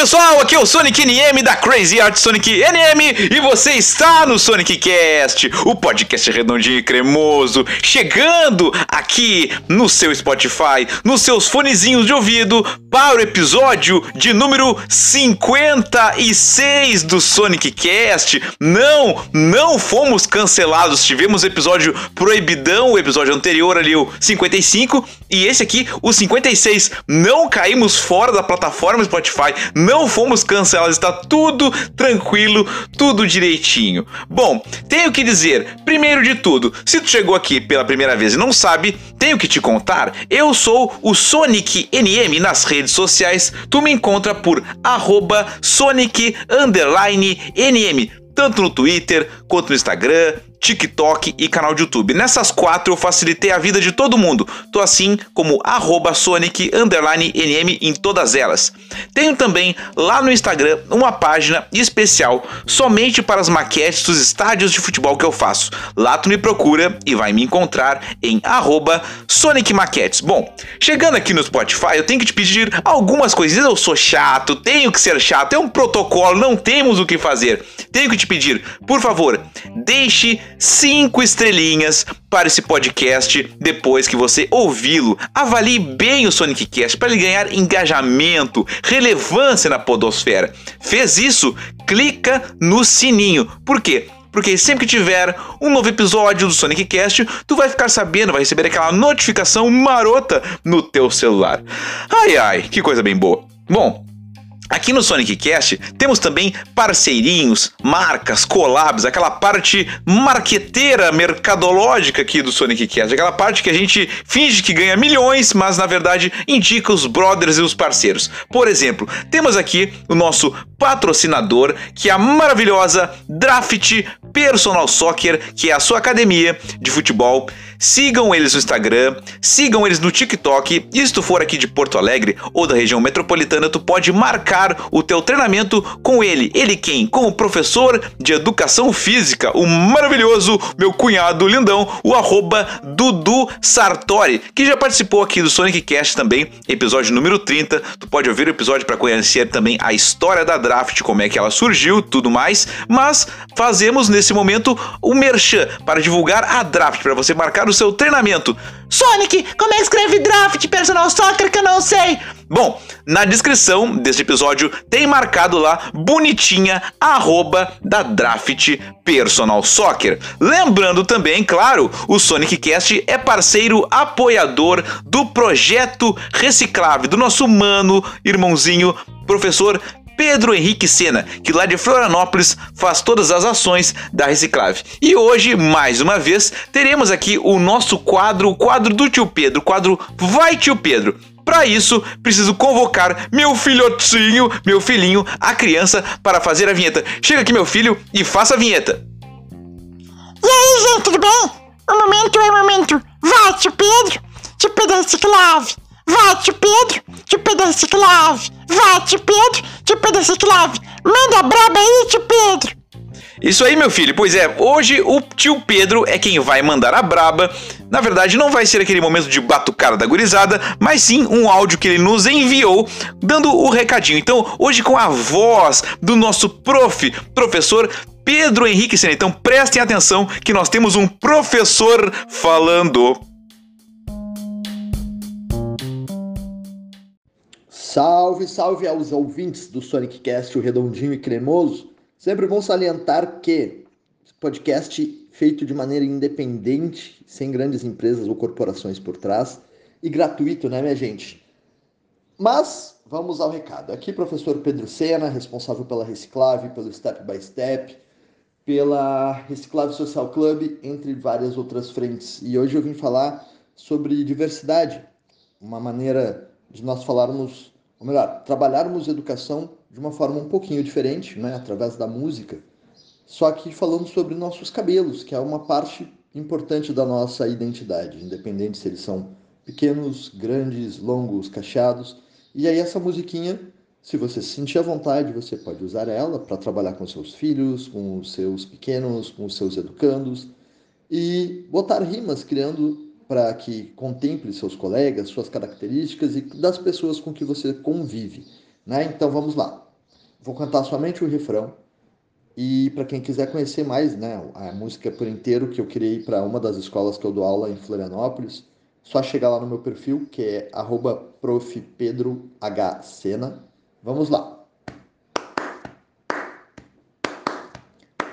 pessoal, aqui é o Sonic NM da Crazy Art Sonic NM e você está no Sonic Cast, o podcast redondinho e cremoso, chegando aqui no seu Spotify, nos seus fonezinhos de ouvido, para o episódio de número 56 do Sonic Cast. Não, não fomos cancelados, tivemos episódio proibidão, o episódio anterior ali, o 55, e esse aqui, o 56. Não caímos fora da plataforma Spotify, não fomos cancelados, está tudo tranquilo, tudo direitinho. Bom, tenho que dizer, primeiro de tudo, se tu chegou aqui pela primeira vez e não sabe, tenho que te contar, eu sou o Sonic NM nas redes sociais, tu me encontra por arroba Sonic NM, tanto no Twitter quanto no Instagram, TikTok e canal de YouTube. Nessas quatro eu facilitei a vida de todo mundo. Tô assim como arroba Sonic NM em todas elas. Tenho também lá no Instagram uma página especial somente para as maquetes dos estádios de futebol que eu faço. Lá tu me procura e vai me encontrar em arroba Sonic Maquetes. Bom, chegando aqui no Spotify eu tenho que te pedir algumas coisinhas. Eu sou chato, tenho que ser chato, é um protocolo, não temos o que fazer. Tenho que te pedir, por favor, deixe cinco estrelinhas para esse podcast depois que você ouvi-lo. Avalie bem o Sonic Cast para ele ganhar engajamento, relevância na podosfera. Fez isso? Clica no sininho. Por quê? Porque sempre que tiver um novo episódio do Sonic Cast, tu vai ficar sabendo, vai receber aquela notificação marota no teu celular. Ai ai, que coisa bem boa. Bom, Aqui no Sonic Cast temos também parceirinhos, marcas, collabs, aquela parte marqueteira, mercadológica aqui do Sonic Cast, aquela parte que a gente finge que ganha milhões, mas na verdade indica os brothers e os parceiros. Por exemplo, temos aqui o nosso patrocinador, que é a maravilhosa Draft Personal Soccer, que é a sua academia de futebol. Sigam eles no Instagram, sigam eles no TikTok. E se tu for aqui de Porto Alegre ou da região metropolitana, tu pode marcar o teu treinamento com ele. Ele quem? Com o professor de educação física, o maravilhoso meu cunhado lindão, o arroba Dudu Sartori, que já participou aqui do Sonic Cast também, episódio número 30. Tu pode ouvir o episódio para conhecer também a história da draft, como é que ela surgiu, tudo mais. Mas fazemos nesse momento o merchan para divulgar a draft, para você marcar o seu treinamento. Sonic, como é que escreve draft personal soccer que eu não sei? Bom, na descrição deste episódio tem marcado lá bonitinha arroba da Draft Personal Soccer. Lembrando também, claro, o Sonic Cast é parceiro apoiador do projeto Reciclave, do nosso mano, irmãozinho, professor Pedro Henrique Sena, que lá de Florianópolis faz todas as ações da Reciclave. E hoje, mais uma vez, teremos aqui o nosso quadro, o quadro do tio Pedro, o quadro Vai Tio Pedro. Para isso, preciso convocar meu filhotinho, meu filhinho, a criança, para fazer a vinheta. Chega aqui, meu filho, e faça a vinheta. E aí, gente, tudo bem? O momento é o momento. Vai, tio Pedro, tio Pedro Reciclave. Vai, tio Pedro, Pedro Reciclave. Vai, tio Pedro, tio Pedro Reciclave. Manda braba aí, tio Pedro. Isso aí, meu filho. Pois é, hoje o tio Pedro é quem vai mandar a braba. Na verdade, não vai ser aquele momento de batucada da gurizada, mas sim um áudio que ele nos enviou dando o recadinho. Então, hoje com a voz do nosso prof, professor Pedro Henrique Sena. Então, prestem atenção que nós temos um professor falando. Salve, salve aos ouvintes do Sonic Cast, o redondinho e cremoso. Sempre bom salientar que podcast feito de maneira independente, sem grandes empresas ou corporações por trás, e gratuito, né, minha gente? Mas vamos ao recado. Aqui, professor Pedro Sena, responsável pela Reciclave, pelo Step by Step, pela Reciclave Social Club, entre várias outras frentes. E hoje eu vim falar sobre diversidade, uma maneira de nós falarmos, ou melhor, trabalharmos educação de uma forma um pouquinho diferente, né, através da música, só que falando sobre nossos cabelos, que é uma parte importante da nossa identidade, independente se eles são pequenos, grandes, longos, cacheados. E aí essa musiquinha, se você se sentir à vontade, você pode usar ela para trabalhar com seus filhos, com os seus pequenos, com os seus educandos e botar rimas criando para que contemple seus colegas, suas características e das pessoas com que você convive. Né? Então vamos lá. Vou cantar somente o refrão. E para quem quiser conhecer mais, né, a música por inteiro que eu criei para uma das escolas que eu dou aula em Florianópolis, só chegar lá no meu perfil, que é @profpedrohsena. Vamos lá.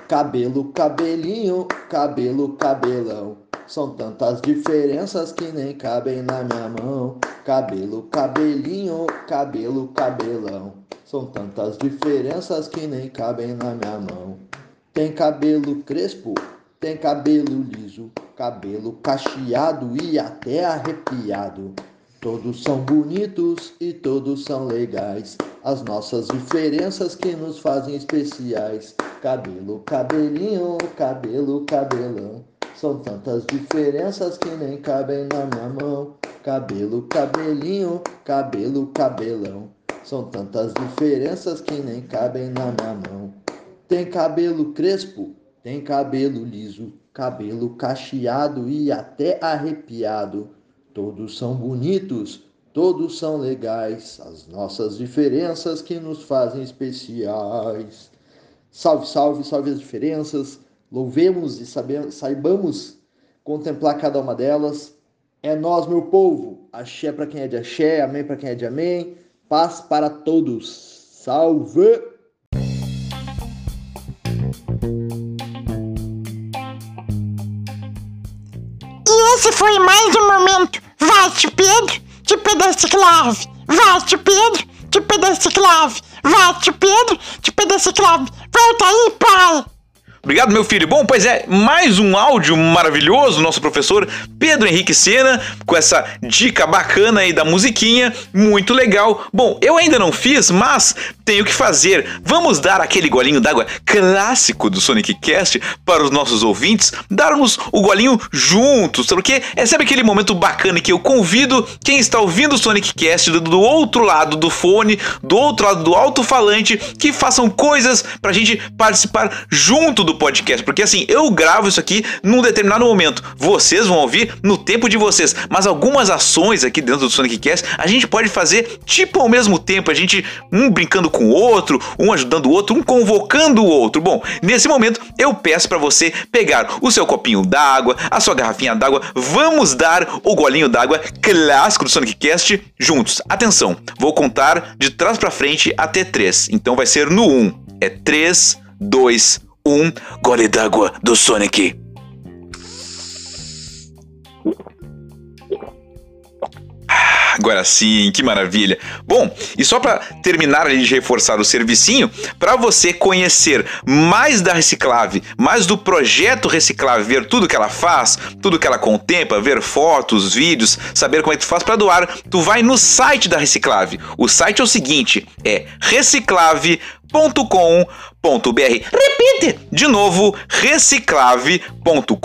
Cabelo, cabelinho, cabelo, cabelão. São tantas diferenças que nem cabem na minha mão. Cabelo, cabelinho, cabelo, cabelão. São tantas diferenças que nem cabem na minha mão. Tem cabelo crespo, tem cabelo liso, cabelo cacheado e até arrepiado. Todos são bonitos e todos são legais. As nossas diferenças que nos fazem especiais. Cabelo, cabelinho, cabelo, cabelão. São tantas diferenças que nem cabem na minha mão. Cabelo, cabelinho, cabelo, cabelão. São tantas diferenças que nem cabem na minha mão. Tem cabelo crespo, tem cabelo liso, cabelo cacheado e até arrepiado. Todos são bonitos, todos são legais. As nossas diferenças que nos fazem especiais. Salve, salve, salve as diferenças Louvemos e sabemos, saibamos contemplar cada uma delas. É nós, meu povo. Axé para quem é de axé, amém para quem é de amém. Paz para todos. Salve! E esse foi mais um momento. Vai, tio Pedro, tio Pedro Ciclave. Vai, tio Pedro, tio Pedro Ciclave. Vai, tio Pedro, tio Pedro Ciclave. Volta aí, pai. Obrigado, meu filho. Bom, pois é, mais um áudio maravilhoso, nosso professor Pedro Henrique Sena, com essa dica bacana aí da musiquinha, muito legal. Bom, eu ainda não fiz, mas tenho que fazer. Vamos dar aquele golinho d'água clássico do Sonic Cast para os nossos ouvintes, darmos o golinho juntos, porque é sempre aquele momento bacana que eu convido quem está ouvindo o Sonic Cast do, outro lado do fone, do outro lado do alto-falante, que façam coisas para a gente participar junto do podcast, porque assim, eu gravo isso aqui num determinado momento. Vocês vão ouvir no tempo de vocês, mas algumas ações aqui dentro do Sonic Cast a gente pode fazer tipo ao mesmo tempo, a gente um brincando com o outro, um ajudando o outro, um convocando o outro. Bom, nesse momento eu peço para você pegar o seu copinho d'água, a sua garrafinha d'água, vamos dar o golinho d'água clássico do Sonic Cast juntos. Atenção, vou contar de trás para frente até 3. Então vai ser no 1. É 3, 2, 1 um gole d'água do Sonic. Agora sim, que maravilha. Bom, e só para terminar de reforçar o servicinho, para você conhecer mais da Reciclave, mais do projeto Reciclave, ver tudo que ela faz, tudo que ela contempla, ver fotos, vídeos, saber como é que tu faz para doar, tu vai no site da Reciclave. O site é o seguinte, é reciclave.com Repite de novo, reciclave.com.br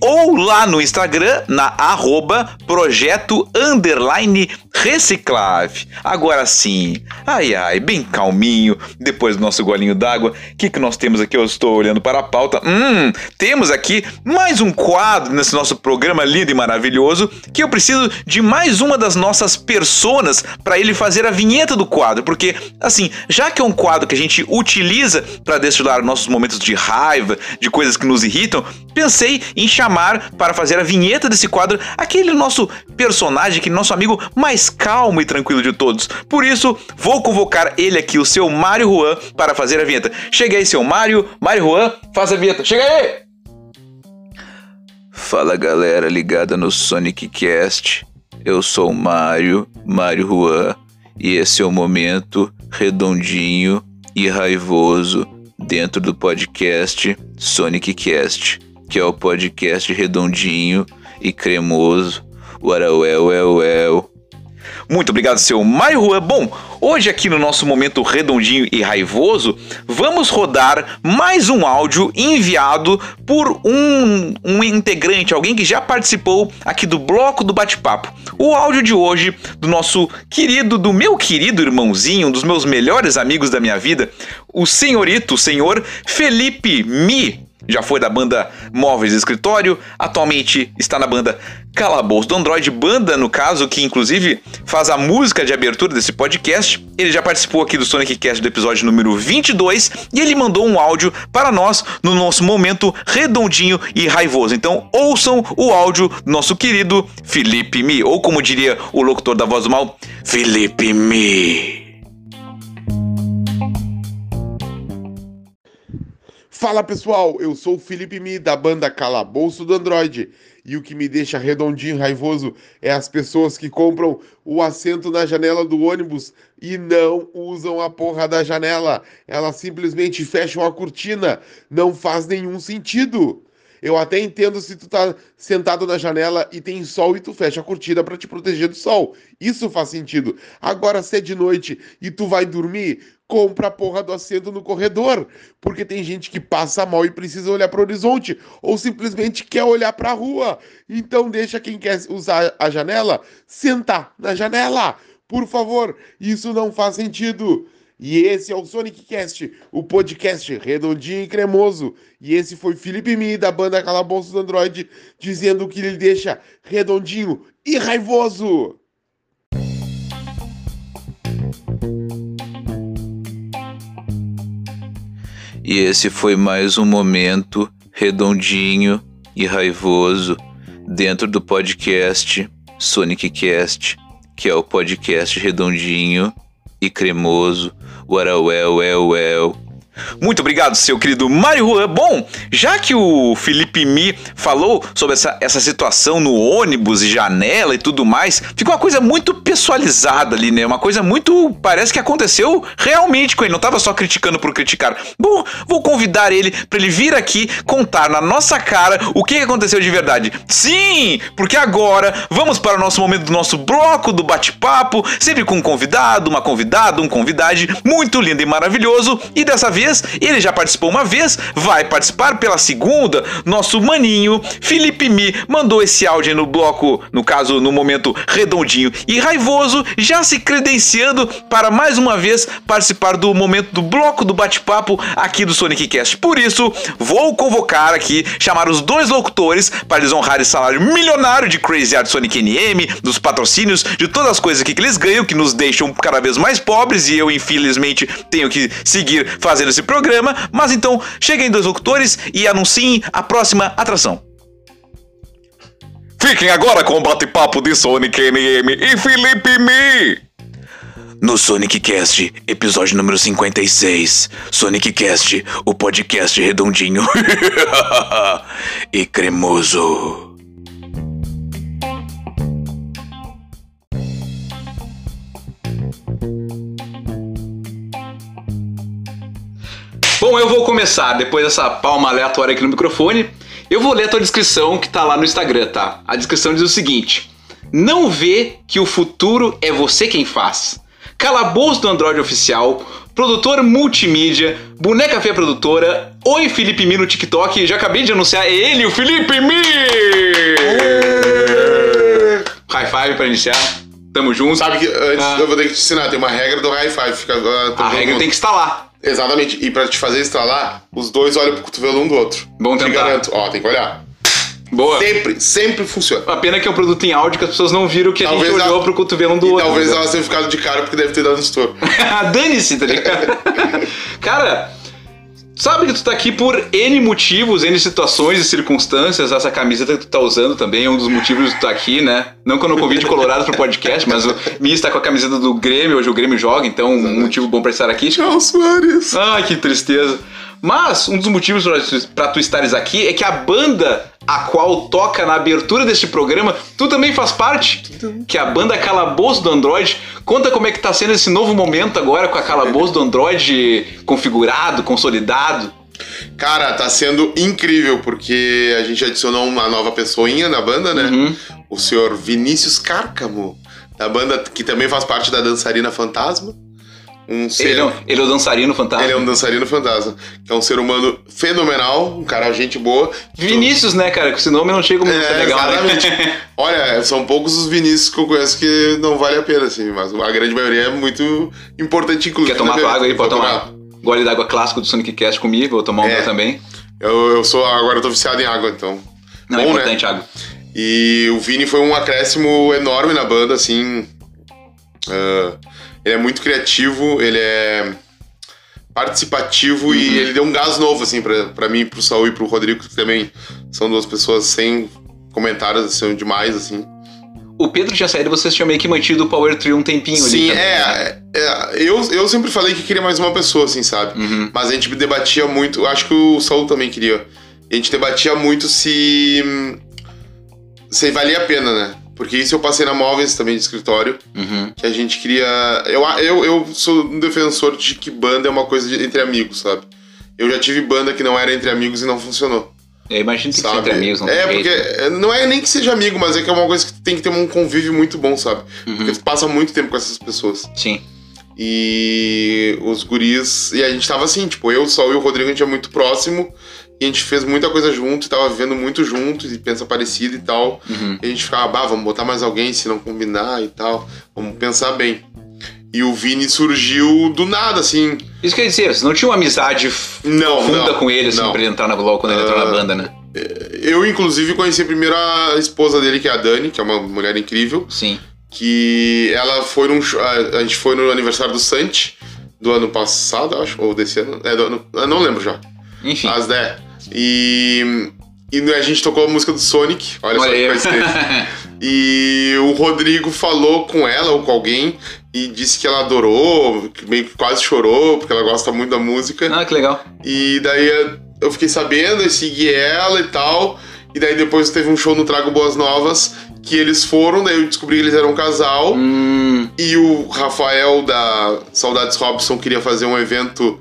ou lá no Instagram na arroba projeto underline reciclave. Agora sim, ai ai, bem calminho, depois do nosso golinho d'água, o que, que nós temos aqui? Eu estou olhando para a pauta. Hum, temos aqui mais um quadro nesse nosso programa lindo e maravilhoso que eu preciso de mais uma das nossas personas para ele fazer a vinheta do quadro, porque assim, já que é um quadro que a gente utiliza para destilar nossos momentos de raiva, de coisas que nos irritam, pensei em chamar para fazer a vinheta desse quadro aquele nosso personagem, aquele nosso amigo mais calmo e tranquilo de todos. Por isso, vou convocar ele aqui, o seu Mário Juan, para fazer a vinheta. Chega aí, seu Mário. Mário Juan, faz a vinheta. Chega aí! Fala galera ligada no Sonic Cast. Eu sou o Mário, Mário Juan, e esse é o momento redondinho e raivoso dentro do podcast Sonic Cast, que é o podcast redondinho e cremoso. Well, well, well. Muito obrigado, seu Mário Juan. Bom, hoje aqui no nosso momento redondinho e raivoso, vamos rodar mais um áudio enviado por um, um integrante, alguém que já participou aqui do bloco do bate-papo. O áudio de hoje do nosso querido, do meu querido irmãozinho, um dos meus melhores amigos da minha vida, o senhorito, o senhor Felipe Mi já foi da banda Móveis Escritório, atualmente está na banda Calabouço do Android, banda, no caso, que inclusive faz a música de abertura desse podcast. Ele já participou aqui do Sonic Cast do episódio número 22 e ele mandou um áudio para nós no nosso momento redondinho e raivoso. Então, ouçam o áudio do nosso querido Felipe Mi, ou como diria o locutor da voz do mal, Felipe Mi. Fala pessoal, eu sou o Felipe Mi da banda Calabouço do Android e o que me deixa redondinho raivoso é as pessoas que compram o assento na janela do ônibus e não usam a porra da janela. Elas simplesmente fecham a cortina. Não faz nenhum sentido. Eu até entendo se tu tá sentado na janela e tem sol e tu fecha a cortina para te proteger do sol. Isso faz sentido. Agora, se é de noite e tu vai dormir, compra a porra do assento no corredor, porque tem gente que passa mal e precisa olhar para o horizonte, ou simplesmente quer olhar para a rua. Então deixa quem quer usar a janela sentar na janela. Por favor, isso não faz sentido. E esse é o Sonic Cast, o podcast redondinho e cremoso. E esse foi Felipe Mi, da banda Calabouço do Android, dizendo que ele deixa redondinho e raivoso. E esse foi mais um momento redondinho e raivoso dentro do podcast Sonic Cast, que é o podcast redondinho e cremoso. Well, well, well, well. Muito obrigado, seu querido Mário Juan. Bom, já que o Felipe Mi falou sobre essa, essa situação no ônibus e janela e tudo mais, ficou uma coisa muito pessoalizada ali, né? Uma coisa muito. Parece que aconteceu realmente com ele. Não tava só criticando por criticar. Bom, vou convidar ele para ele vir aqui contar na nossa cara o que aconteceu de verdade. Sim, porque agora vamos para o nosso momento do nosso bloco do bate-papo, sempre com um convidado, uma convidada, um convidade muito lindo e maravilhoso. E dessa vez vez, ele já participou uma vez, vai participar pela segunda. Nosso maninho Felipe Mi mandou esse áudio no bloco, no caso, no momento redondinho e raivoso, já se credenciando para mais uma vez participar do momento do bloco do bate-papo aqui do Sonic Cast. Por isso, vou convocar aqui, chamar os dois locutores para eles honrarem esse salário milionário de Crazy Art Sonic NM, dos patrocínios, de todas as coisas que eles ganham, que nos deixam cada vez mais pobres e eu, infelizmente, tenho que seguir fazendo esse programa, mas então cheguem dois locutores e anunciem a próxima atração. Fiquem agora com o bate-papo de Sonic NM e Felipe Mi. No Sonic Cast, episódio número 56. Sonic Cast, o podcast redondinho e cremoso. Bom, eu vou começar depois dessa palma aleatória aqui no microfone. Eu vou ler a tua descrição que tá lá no Instagram, tá? A descrição diz o seguinte: Não vê que o futuro é você quem faz. Calabouço do Android Oficial, produtor multimídia, Boneca Feia Produtora, Oi Felipe Mi no TikTok, já acabei de anunciar, ele, o Felipe Mi! High five pra iniciar, tamo junto. Sabe que antes Ah. eu vou ter que te ensinar, tem uma regra do high five. Fica, ah, A regra tem que estar lá. Exatamente. E pra te fazer estralar, os dois olham pro cotovelo um do outro. Vamos Te tentar. garanto. Ó, tem que olhar. Boa. Sempre, sempre funciona. A pena que é um produto em áudio que as pessoas não viram que a Talvez gente olhou a- pro cotovelo um do E outro. talvez né? elas tenham ficado de cara porque deve ter dado um estouro. Dane-se, tá ligado? Cara, sabe que tu tá aqui por N motivos, N situações e circunstâncias. Essa camiseta que tu tá usando também é um dos motivos de tu tá aqui, né? Não que eu não convide Colorado pro podcast, mas o Mi está com a camiseta do Grêmio, hoje o Grêmio joga, então um motivo bom pra estar aqui. Tchau, Soares. Ai, que tristeza. Mas um dos motivos pra tu- pra tu estares aqui é que a banda a qual toca na abertura deste programa, tu também faz parte, que é a banda Calabouço do Android. Conta como é que tá sendo esse novo momento agora com a Calabouço do Android configurado, consolidado. Cara, tá sendo incrível porque a gente adicionou uma nova pessoinha na banda, né? Uhum. O senhor Vinícius Cárcamo, da banda que também faz parte da Dançarina Fantasma. Um ser... Ele é, um, ele é o dançarino fantasma. Ele é um dançarino fantasma, que é um ser humano fenomenal, um cara gente boa. Vinícius, né, cara? Com esse nome não chega como É, legal, exatamente. né? Olha, são poucos os Vinícius que eu conheço que não vale a pena, assim, mas a grande maioria é muito importante, inclusive. Quer tomar né, tua água aí? Pode Vou tomar. Gole d'água clássico do Sonic Cast comigo, vou tomar um É. meu também. Eu, eu sou, agora eu tô viciado em água, então. Não, é Bom, né? importante, água. E o Vini foi um acréscimo enorme na banda, assim. ah, ele é muito criativo, ele é participativo Uhum. e ele deu um gás novo, assim, pra, pra mim, pro Saul e pro Rodrigo, que também são duas pessoas sem comentários, são demais, assim. O Pedro tinha saído, vocês tinham meio que mantido o Power Tree um tempinho Sim, ali. né? é, é, eu, eu sempre falei que queria mais uma pessoa, assim, sabe? Uhum. Mas a gente debatia muito, acho que o Saul também queria. A gente debatia muito se. se valia a pena, né? Porque isso eu passei na Móveis também de escritório, Uhum. que a gente queria. Eu, eu, eu sou um defensor de que banda é uma coisa de- entre amigos, sabe? Eu já tive banda que não era entre amigos e não funcionou. Eu imagino que Sabe? entre amigos, não é, porque jeito. é, não é nem que seja amigo, mas é que é uma coisa que tem que ter um convívio muito bom, sabe? Uhum. Porque tu passa muito tempo com essas pessoas. Sim. E os guris. E a gente tava assim, tipo, eu, o Sol e o Rodrigo, a gente é muito próximo. E a gente fez muita coisa junto, tava vivendo muito junto, e pensa parecido e tal. Uhum. E a gente ficava, bah, vamos botar mais alguém se não combinar e tal. Vamos pensar bem. E o Vini surgiu do nada, assim. Isso quer dizer, você não tinha uma amizade Não, profunda não, com ele, assim, não. pra ele entrar na, logo quando ele entrou na Ah, banda, né? Eu, inclusive, conheci a esposa dele, que é a Dani, que é uma mulher incrível. Sim. Que ela foi num. show- A, a gente foi no aniversário do Santi, do ano passado, acho, ou desse ano. É, do ano, eu não lembro já. Enfim. As 10. E, e a gente tocou a música do Sonic. Olha, só que coincidência. E o Rodrigo falou com ela ou com alguém e disse que ela adorou, que meio que quase chorou, porque ela gosta muito da música. ah, que legal. E daí eu fiquei sabendo, eu segui ela e tal. E daí depois teve um show no Trago Boas Novas que eles foram, daí eu descobri que eles eram um casal. Hum, E o Rafael da Saudades Robson queria fazer um evento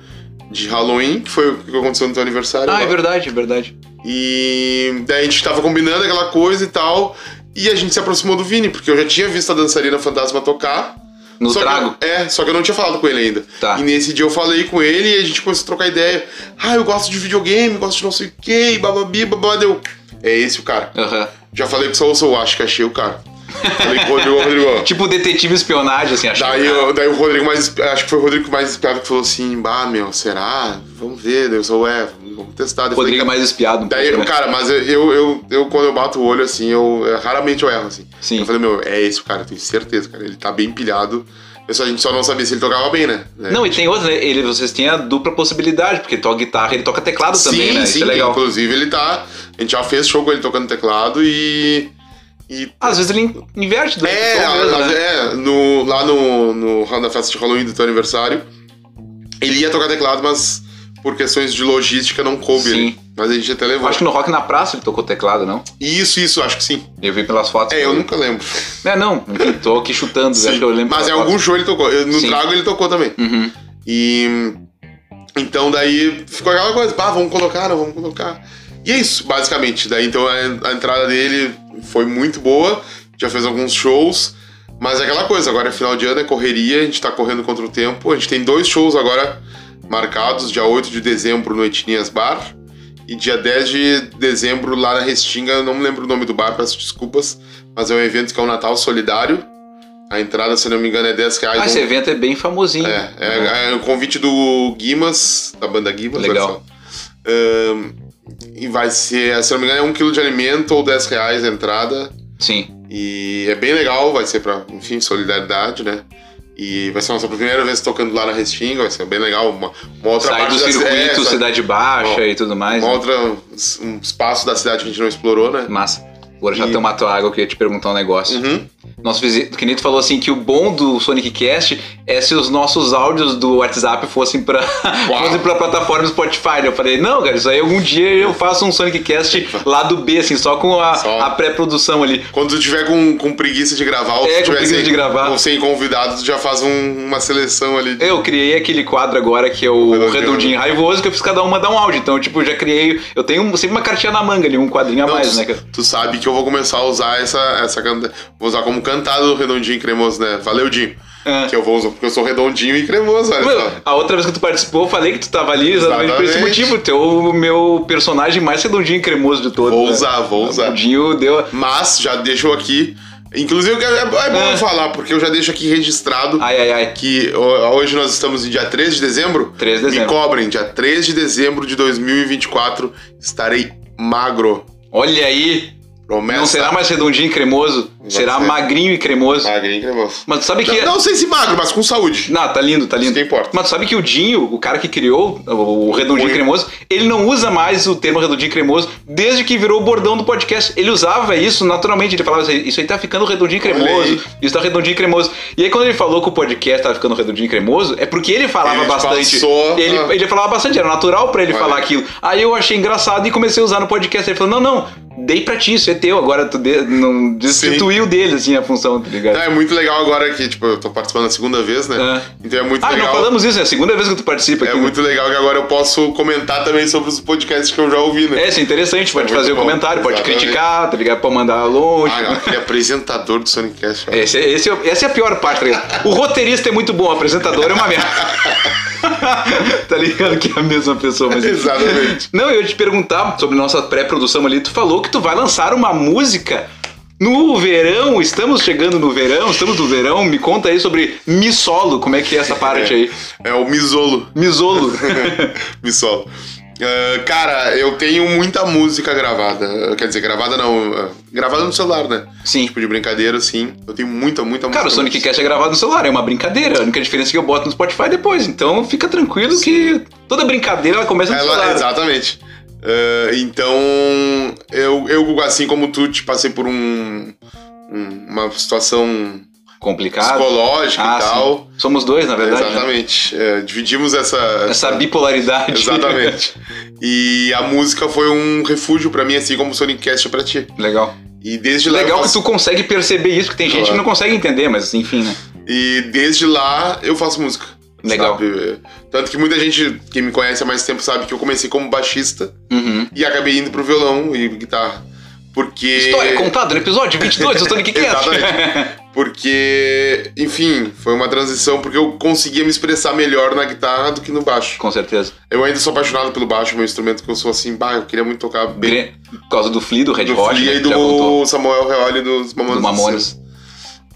de Halloween, que foi o que aconteceu no teu aniversário. ah, lá. é verdade, é verdade. E daí a gente tava combinando aquela coisa e tal. E a gente se aproximou do Vini, porque eu já tinha visto a dançarina fantasma tocar. No só trago? eu- é, só que eu não tinha falado com ele ainda. Tá. E nesse dia eu falei com ele e a gente começou a trocar ideia. Ah, eu gosto de videogame, gosto de não sei o que, bababi, babá, deu. É esse o cara. Aham. Já falei com o Saul, acho que achei o cara. Falei com o Rodrigo, Rodrigo. Tipo detetive espionagem, assim, acho. Daí, eu- daí o Rodrigo mais. Acho que foi o Rodrigo mais espiado que falou assim: Bah, meu, será? Vamos ver. Daí eu sou, é, vamos testar. Daí Rodrigo é falei, mais espiado. um Daí, pouco, né? cara, mas eu, eu, eu, eu, quando eu bato o olho assim, eu, eu- raramente eu erro, assim. Sim. Eu falei, meu, é esse o cara, tenho certeza, cara. Ele tá bem pilhado. Eu só, a gente só não sabia se ele tocava bem, né? Não, e tem outra, né? Ele, vocês têm a dupla possibilidade, porque toca guitarra, ele toca teclado também, sim, né? sim, Isso é legal. Inclusive, ele tá. A gente já fez show com ele tocando teclado e. E Às vezes ele inverte do É, mesmo, né? é no, lá no, no, na festa de Halloween do teu aniversário, ele ia tocar teclado, mas por questões de logística não coube Sim. ele. Mas a gente até levou. Acho que no Rock na Praça ele tocou teclado, não? Isso, isso, acho que sim. Eu vi pelas fotos. É, eu nunca lembro. É, não, enfim, tô aqui chutando, acho Sim, que eu lembro. mas em algum fotos. show ele tocou. No Sim. trago ele tocou também. Uhum. E. Então daí ficou aquela coisa, pá, vamos colocar, não, vamos colocar. E é isso, basicamente. Daí então a, a entrada dele foi muito boa, já fez alguns shows, Mas é aquela coisa, agora é final de ano, é correria, a gente tá correndo contra o tempo. A gente tem dois shows agora marcados, dia 8 de dezembro no Etinias Bar e dia 10 de dezembro lá na Restinga, não me lembro o nome do bar, peço desculpas, mas é um evento que é um Natal solidário. A entrada, se não me engano, é 10 reais. Ah, esse Um- evento é bem famosinho. é, é, é o convite do Guimas, da banda Guimas. Legal. olha só. Ahn, e vai ser, se não me engano, é um quilo de alimento ou 10 reais a entrada. Sim. E é bem legal, vai ser pra, enfim, solidariedade, né? E vai ser a nossa primeira vez tocando lá na Restinga, vai ser bem legal. Uma, uma outra Sai do parte da circuito, é, essa- Cidade Baixa Ó, e tudo mais. uma né? outra, um espaço da cidade que a gente não explorou, né? Massa. Agora já E- tomar tua água, eu queria te perguntar um negócio. Uhum. Nosso vizinho, que tu falou assim, que o bom do Sonic Cast é se os nossos áudios do WhatsApp fossem pra, fossem pra plataforma Spotify. Eu falei, não, cara, isso aí algum dia eu faço um Sonic Cast lá do B, assim, só com a, Só. a pré-produção ali. Quando tu tiver com, com preguiça de gravar, ou É, com preguiça sem, de gravar. ou sem convidado, tu já faz um- uma seleção ali. Eu criei aquele quadro agora que é o Redondinho. Raivoso, que eu fiz cada um mandar um áudio. Então, tipo, eu já criei. Eu tenho sempre uma cartinha na manga ali, um quadrinho a Não, mais, tu, né, cara? tu sabe que eu vou começar a usar essa, essa canta- Vou usar como cantado do redondinho e cremoso, né? Valeu, Dinho. É. Que eu vou usar porque eu sou redondinho e cremoso, olha Meu, só. a outra vez que tu participou, eu falei que tu tava ali exatamente, por esse Exatamente. motivo. Tu é o meu personagem mais redondinho e cremoso de todos. Vou né? usar, vou usar. O Dinho deu. Mas já deixou aqui. Inclusive, é, é bom É. eu falar, porque eu já deixo aqui registrado Ai, ai, ai. que ho- hoje nós estamos em dia 3 de dezembro. 3 de dezembro. Me cobrem, dia 3 de dezembro de 2024 estarei magro. Olha aí. Promessa. Não será mais redondinho e cremoso. Vai será ser. magrinho e cremoso. magrinho e cremoso. Mas tu sabe que. Não, não sei se magro, mas com saúde. Não, tá lindo, tá lindo. Isso que importa. Mas tu sabe que o Dinho, o cara que criou o redondinho Oi. cremoso, ele não usa mais o termo redondinho cremoso desde que virou o bordão do podcast. Ele usava isso naturalmente, ele falava assim, isso aí tá ficando redondinho Olha cremoso, isso tá redondinho cremoso. E aí quando ele falou que o podcast tava ficando redondinho cremoso, é porque ele falava Ele bastante. passou, ele, ah. ele falava bastante, era natural pra ele Olha falar aquilo. Aí eu achei engraçado e comecei a usar no podcast. Ele falou, não, não, dei pra ti, isso é teu, agora tu de- não destituiu dele, assim, a função, tá ligado? É muito legal agora que, tipo, eu tô participando a segunda vez, né? Então é muito Ah, legal. não falamos isso, é a segunda vez que tu participa É aqui. né? muito legal que agora eu posso comentar também sobre os podcasts que eu já ouvi, né? É, isso é interessante, pode muito fazer o bom, comentário, pode exatamente. criticar, tá ligado? Pode mandar longe. Ah, aquele apresentador do Sonic Cast. ó. Esse, esse, é- essa é a pior parte, tá ligado? O roteirista é muito bom, o apresentador é uma merda. tá ligado que é a mesma pessoa, mas. Exatamente. Não, eu ia te perguntar sobre nossa pré-produção ali. Tu falou que tu vai lançar uma música no verão. Estamos chegando no verão, estamos no verão. Me conta aí sobre Mi Solo, como é que é essa parte aí? É o Misolo. Misolo. Misolo. Ah, cara, eu tenho muita música gravada. Quer dizer, gravada não. ah, gravada no celular, né? Sim. Tipo de brincadeira, sim. Eu tenho muita, muita música. Cara, o Sonic Cast é gravado no celular, é uma brincadeira. A única diferença é que eu boto no Spotify depois. Então fica tranquilo que toda brincadeira ela começa no Ela, celular. exatamente. Ah, então, eu, eu, assim como tu, te passei por um, um- uma situação Complicado. psicológica Ah, e tal. sim. Somos dois, na verdade. né? Exatamente. É, dividimos essa. Essa bipolaridade. Exatamente. E a música foi um refúgio pra mim, assim como o Sonic Cast é pra ti. Legal. E desde lá. Legal que faço- tu consegue perceber isso, que tem gente que Claro. não consegue entender, mas enfim, né? E desde lá eu faço música. Legal. sabe? Tanto que muita gente que me conhece há mais tempo sabe que eu comecei como baixista Uhum. e acabei indo pro violão e guitarra. Porque. História contada no episódio 22 do Sonic Cast. Exatamente. Porque, enfim, foi uma transição porque eu conseguia me expressar melhor na guitarra do que no baixo. Com certeza. Eu ainda sou apaixonado pelo baixo, meu instrumento que eu sou assim, bah, eu queria muito tocar bem. Gre- Por causa do Flea, do Red do Hot, Flea né, e do Samuel Reoli dos Mamonas. Do Mamones.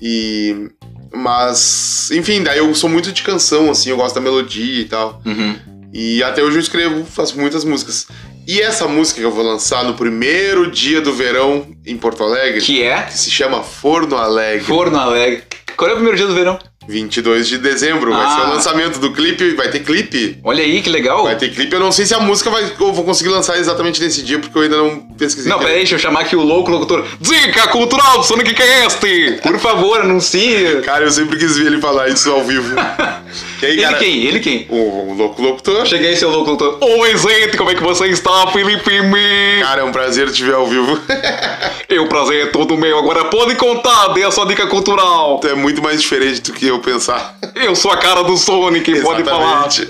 E. Mas, enfim, daí eu sou muito de canção, assim, eu gosto da melodia e tal. Uhum. E até hoje eu escrevo, faço muitas músicas. E essa música que eu vou lançar no primeiro dia do verão em Porto Alegre, que, Que é se chama Forno Alegre, Forno Alegre. Qual é o primeiro dia do verão? 22 de dezembro. Vai Ah. ser o lançamento do clipe, vai ter clipe. Olha aí, que legal. Vai ter clipe. Eu não sei se a música vai, eu vou conseguir lançar exatamente nesse dia, porque eu ainda não pesquisei. Não, peraí, deixa eu chamar aqui o louco locutor. Dica cultural do Sonic Cast! Por favor, anuncie. Cara, eu sempre quis ver ele falar isso ao vivo. aí, Ele cara, quem? Ele quem? O, o louco locutor. Cheguei, seu louco locutor. Oi, gente, como é que você está, Felipe? Cara, é um prazer te ver ao vivo. E o prazer é todo meu. Agora pode contar, dê a sua dica cultural. é muito mais diferente do que eu pensar. Eu sou a cara do Sonic, pode falar. Exatamente.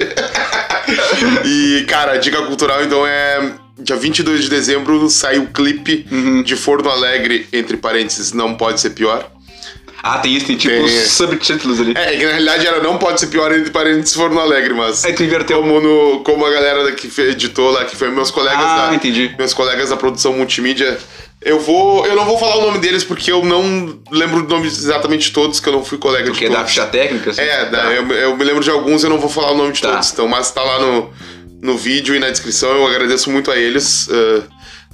e, cara, a dica cultural, então, é... Dia 22 de dezembro sai o clipe Uhum. de Forno Alegre, entre parênteses, não pode ser pior. Ah, tem isso, tem tipo Tem. os subtítulos ali. É, que na realidade era não pode ser pior entre parênteses se for no Alegre, mas. Aí tu inverteu. Como, no, como a galera que editou lá, que foi meus colegas Ah, da. entendi. Meus colegas da produção multimídia. Eu vou. Eu não vou falar o nome deles porque eu não lembro o nome exatamente de todos, que eu não fui colega Porque de é da todos. ficha técnica, assim. É, da- Tá. eu, eu me lembro de alguns, eu não vou falar o nome de Tá. todos. Então, mas tá lá no, no vídeo e na descrição. Eu agradeço muito a eles. Uh,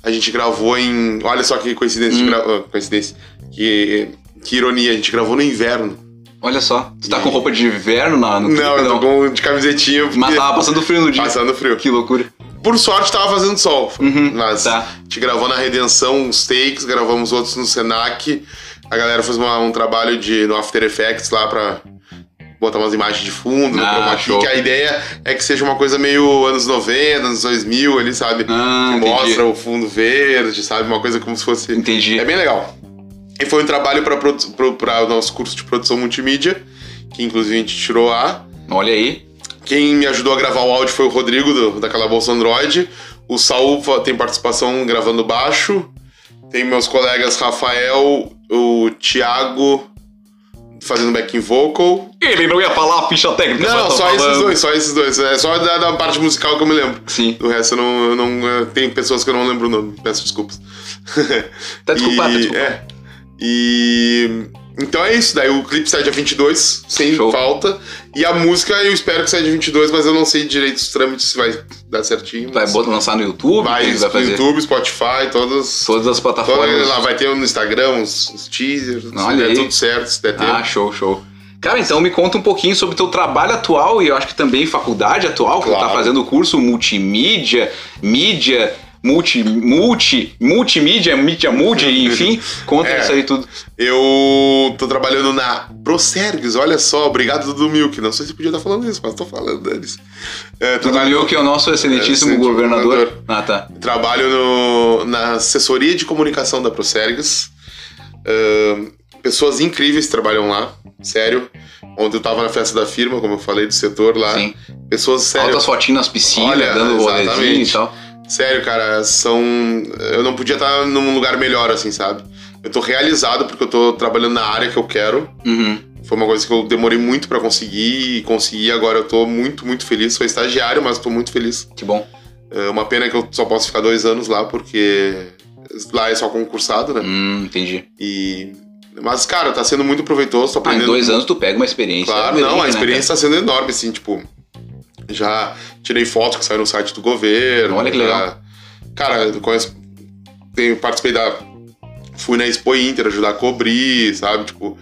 a gente gravou em. Olha só que coincidência. Hum. de gra- uh, coincidência. Que, que ironia, a gente gravou no inverno. Olha só, tu tá E- com roupa de inverno na, no Não, eu tô com de camisetinha. Mas porque- tava passando frio no dia. Passando frio. Que loucura. Por sorte tava fazendo sol. Uhum, mas tá. a gente gravou na Redenção uns takes, gravamos outros no Senac. A galera fez uma- um trabalho de, no After Effects lá pra botar umas imagens de fundo, no Ah, chroma key, que a ideia é que seja uma coisa meio anos 90, anos 2000 ali, sabe? Ah, que entendi. mostra o fundo verde, sabe? Uma coisa como se fosse... Entendi. É bem legal. E foi um trabalho para o nosso curso de produção multimídia, que inclusive a gente tirou A. Olha aí. Quem me ajudou a gravar o áudio foi o Rodrigo, do, da Calabouço Android. O Saul tem participação gravando baixo. Tem meus colegas Rafael, o Thiago fazendo backing vocal. Ele não ia falar a ficha técnica. Não, não, tô só esses falando. dois, só esses dois. É só da, da parte musical que eu me lembro. Sim. Do resto eu não. Eu não tem pessoas que eu não lembro o nome, peço desculpas. Tá desculpado, tá desculpado. É. E. Então é isso, daí o clipe sai dia 22, sem Show. falta. E a música eu espero que saia dia 22, mas eu não sei direito os trâmites se vai dar certinho. Vai botar, lançar no YouTube? vai, no fazer? YouTube, Spotify, todas. Todas as todas plataformas. lá, vai ter no Instagram uns, uns teasers, se Olha der tudo certo, se der tempo. Ah, show, show. Cara, então me conta um pouquinho sobre o teu trabalho atual e eu acho que também faculdade atual, que tu tá fazendo o curso multimídia, mídia, multi, multi, multimídia, mídia multi, enfim. Conta É. isso aí tudo. Eu tô trabalhando na Procergs, olha só, obrigado Dudu Milk. Não sei se podia estar falando isso, mas tô falando deles. É, Tudo trabalho- meu que é o nosso excelentíssimo É, governador. governador. Ah, tá. Trabalho no- na assessoria de comunicação da Procergs. Ahn, pessoas incríveis trabalham lá, sério. Ontem eu tava na festa da firma, como eu falei, do setor lá. Sim. Pessoas sério. Altas fotinhas nas piscinas, Olha, dando rolezinho e tal. Sério, cara, são. Eu não podia estar num lugar melhor, assim, sabe? Eu tô realizado porque eu tô trabalhando na área que eu quero. Uhum. Foi uma coisa que eu demorei muito pra conseguir e consegui. Agora eu tô muito, muito feliz. Sou estagiário, mas tô muito feliz. Que bom. É uma pena que eu só posso ficar dois anos lá, porque lá é só concursado, né? Hum, entendi. E. Mas, cara, tá sendo muito proveitoso, tô Ah, em aprendendo. dois anos tu pega uma experiência. Claro, grande, não, a né, experiência tá sendo enorme, assim, tipo. Já tirei fotos que saiu no site do governo. Olha que já- legal. Cara, eu conheço. Tenho, participei da. Fui na Expo Inter ajudar a cobrir, sabe? Tipo.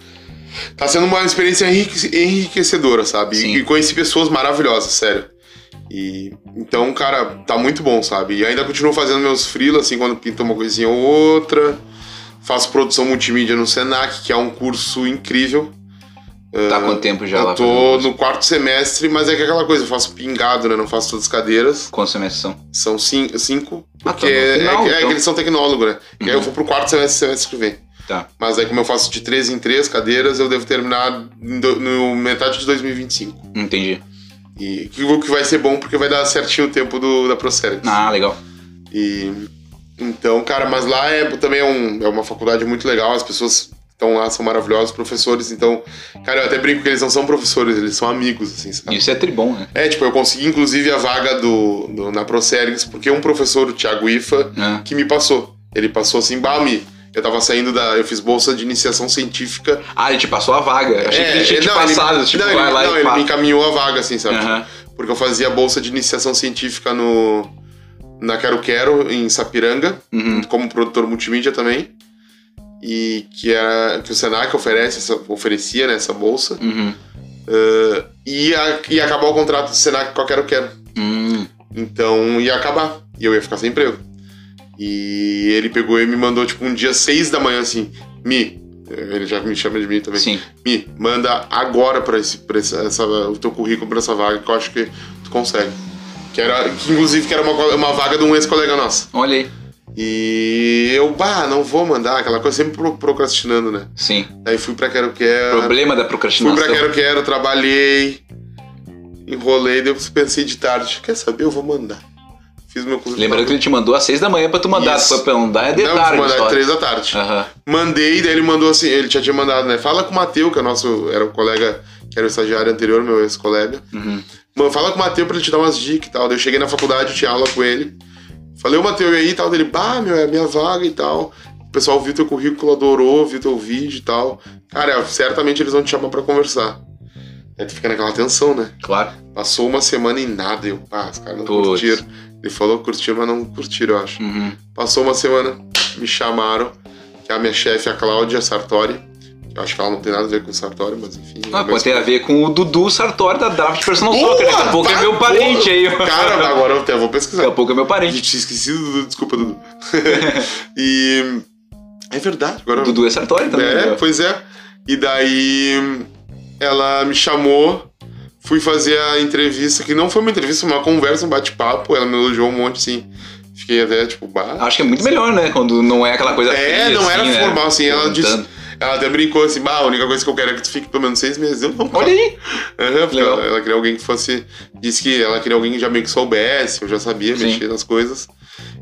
Tá sendo uma experiência enrique- enriquecedora, sabe? Sim. E, e conheci pessoas maravilhosas, sério. E então, cara, tá muito bom, sabe? E ainda continuo fazendo meus freelas, assim, quando pinto uma coisinha ou outra. Faço produção multimídia no Senac, que é um curso incrível. Tá há quanto tempo já lá? eu tô no quarto semestre, mas é que é aquela coisa, eu faço pingado, né? Não faço todas as cadeiras. Quantos semestres são? São cin- cinco. Ah, porque tá é, final, é que- é então. que eles são tecnólogos, né? E aí eu Uhum. vou pro quarto semestre, semestre que vem. Tá. Mas aí, como eu faço de três em três cadeiras, eu devo terminar do- no metade de 2025. Entendi. E que, o que vai ser bom, porque vai dar certinho o tempo do, da Procerx. Ah, legal. E então, cara, mas lá é também é, um- é uma faculdade muito legal, as pessoas estão lá são maravilhosos, professores, então, cara, eu até brinco que eles não são professores, eles são amigos, assim, sabe? Isso é tribom, né? É, tipo, eu consegui inclusive a vaga do, do- na Procergs, porque um professor, o Thiago Ifa, Ah, que me passou. Ele passou assim, Bami, eu tava saindo da. Eu fiz bolsa de iniciação científica. Ah, ele te passou a vaga. Achei que ele tinha não, passado, tipo, não, vai ele, lá não, e ele me encaminhou a vaga, assim, sabe? Aham. Porque eu fazia bolsa de iniciação científica no. Na Quero Quero, em Sapiranga, Uhum. como produtor multimídia também. E que, era, que o Senac oferece, essa- oferecia né, essa bolsa. Uhum. Uh, e ia, acabar o contrato do Senac com a Quero Quero. Hum. Então ia acabar. E eu ia ficar sem emprego. E ele pegou e me mandou, tipo, um dia seis da manhã, assim, Mi. Ele já me chama de Mi também. Sim. Mi, manda agora pra, esse, pra essa, o teu currículo pra essa vaga, que eu acho que tu consegue. Que era, que inclusive, que era uma, uma vaga de um ex-colega nosso. Olha aí. E eu, bah, não vou mandar, aquela coisa sempre pro- procrastinando, né? Sim. Daí fui pra Quero Quero. Problema da Fui procrastinação. pra Quero Quero, trabalhei, enrolei, daí eu pensei de tarde, quer saber, eu vou mandar. fiz meu curso. Lembrando que ele te mandou às seis da manhã pra tu mandar. Isso. Foi pra não dar é de Não, tarde. vou mandar às três da tarde. Aham. Mandei, daí ele mandou assim, ele já tinha mandado, né? Fala com o Matheus, que é nosso, era o colega, que era o estagiário anterior, meu ex-colega. Uhum. Mano, fala com o Matheus pra ele te dar umas dicas e tal. Daí eu cheguei na faculdade, eu tinha aula com ele. Falei, Matheus, e aí e tal? Dele, bah, meu, é a minha vaga e tal. O pessoal viu teu currículo, adorou, viu teu vídeo e tal. Cara, certamente eles vão te chamar pra conversar. Aí tu fica naquela tensão, né? Claro. Passou uma semana e nada. Eu, pá, os caras não Puts. curtiram. Ele falou que curtiram, mas não curtiram, eu acho. Uhum. Passou uma semana, me chamaram, que é a minha chefe, a Cláudia Sartori. Eu acho que ela não tem nada a ver com o Sartori, mas enfim. Ah, é pode ter a ver com o Dudu Sartori da Draft Personal Boa! Soccer. Daqui a pouco é Vai, meu parente aí. Cara, agora eu até vou Daqui pesquisar. a pouco é meu parente. gente tinha esquecido do Dudu, desculpa, Dudu. e. É verdade, agora. O Dudu é Sartori também. É, né? pois é. E daí ela me chamou, fui fazer a entrevista, que não foi uma entrevista, foi uma conversa, um bate-papo. Ela me elogiou um monte, assim. Fiquei até tipo, bah. Acho que é muito melhor, né? Quando não é aquela coisa É, fria, não era assim, né? formal, assim. Ela disse. Ela até brincou assim, bah, a única coisa que eu quero é que tu fique pelo menos seis meses. Eu não. Olha aí. Legal. ela, ela queria alguém que fosse. Disse que ela queria alguém que já meio que soubesse, eu já sabia Sim. mexer nas coisas.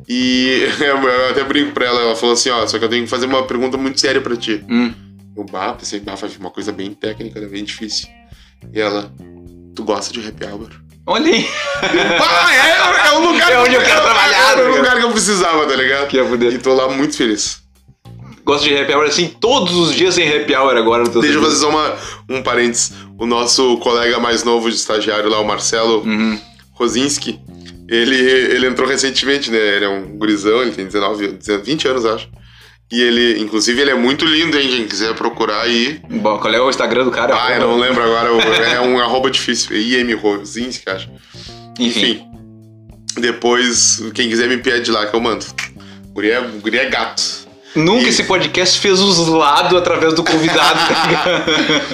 E eu até brinco pra ela, ela falou assim, ó, só que eu tenho que fazer uma pergunta muito séria pra ti. Hum. Eu bah, pensei, bah, foi uma coisa bem técnica, né, bem difícil. E ela, tu gosta de happy hour? Olha aí. Ah, é, é um lugar É onde eu quero trabalhar, um cara? lugar que eu precisava, tá ligado? Que ia fuder. E tô lá muito feliz. Gosto de happy hour assim, todos os dias tem happy hour agora no teu Deixa eu fazer só uma, um parênteses. O nosso colega mais novo de estagiário lá, o Marcelo Uhum. Rosinski, ele, ele entrou recentemente, né? Ele é um gurizão, ele tem 19, 19, 20 anos, acho. E ele, inclusive, ele é muito lindo, hein? Quem quiser procurar aí. Bom, qual é o Instagram do cara? Ah, eu não lembro agora, é um arroba difícil. É IM Rosinski, acho. Enfim. Enfim. Depois, quem quiser me pede lá que eu mando. Guri é, guri é gato. Nunca E- esse podcast fez os lados através do convidado. tá?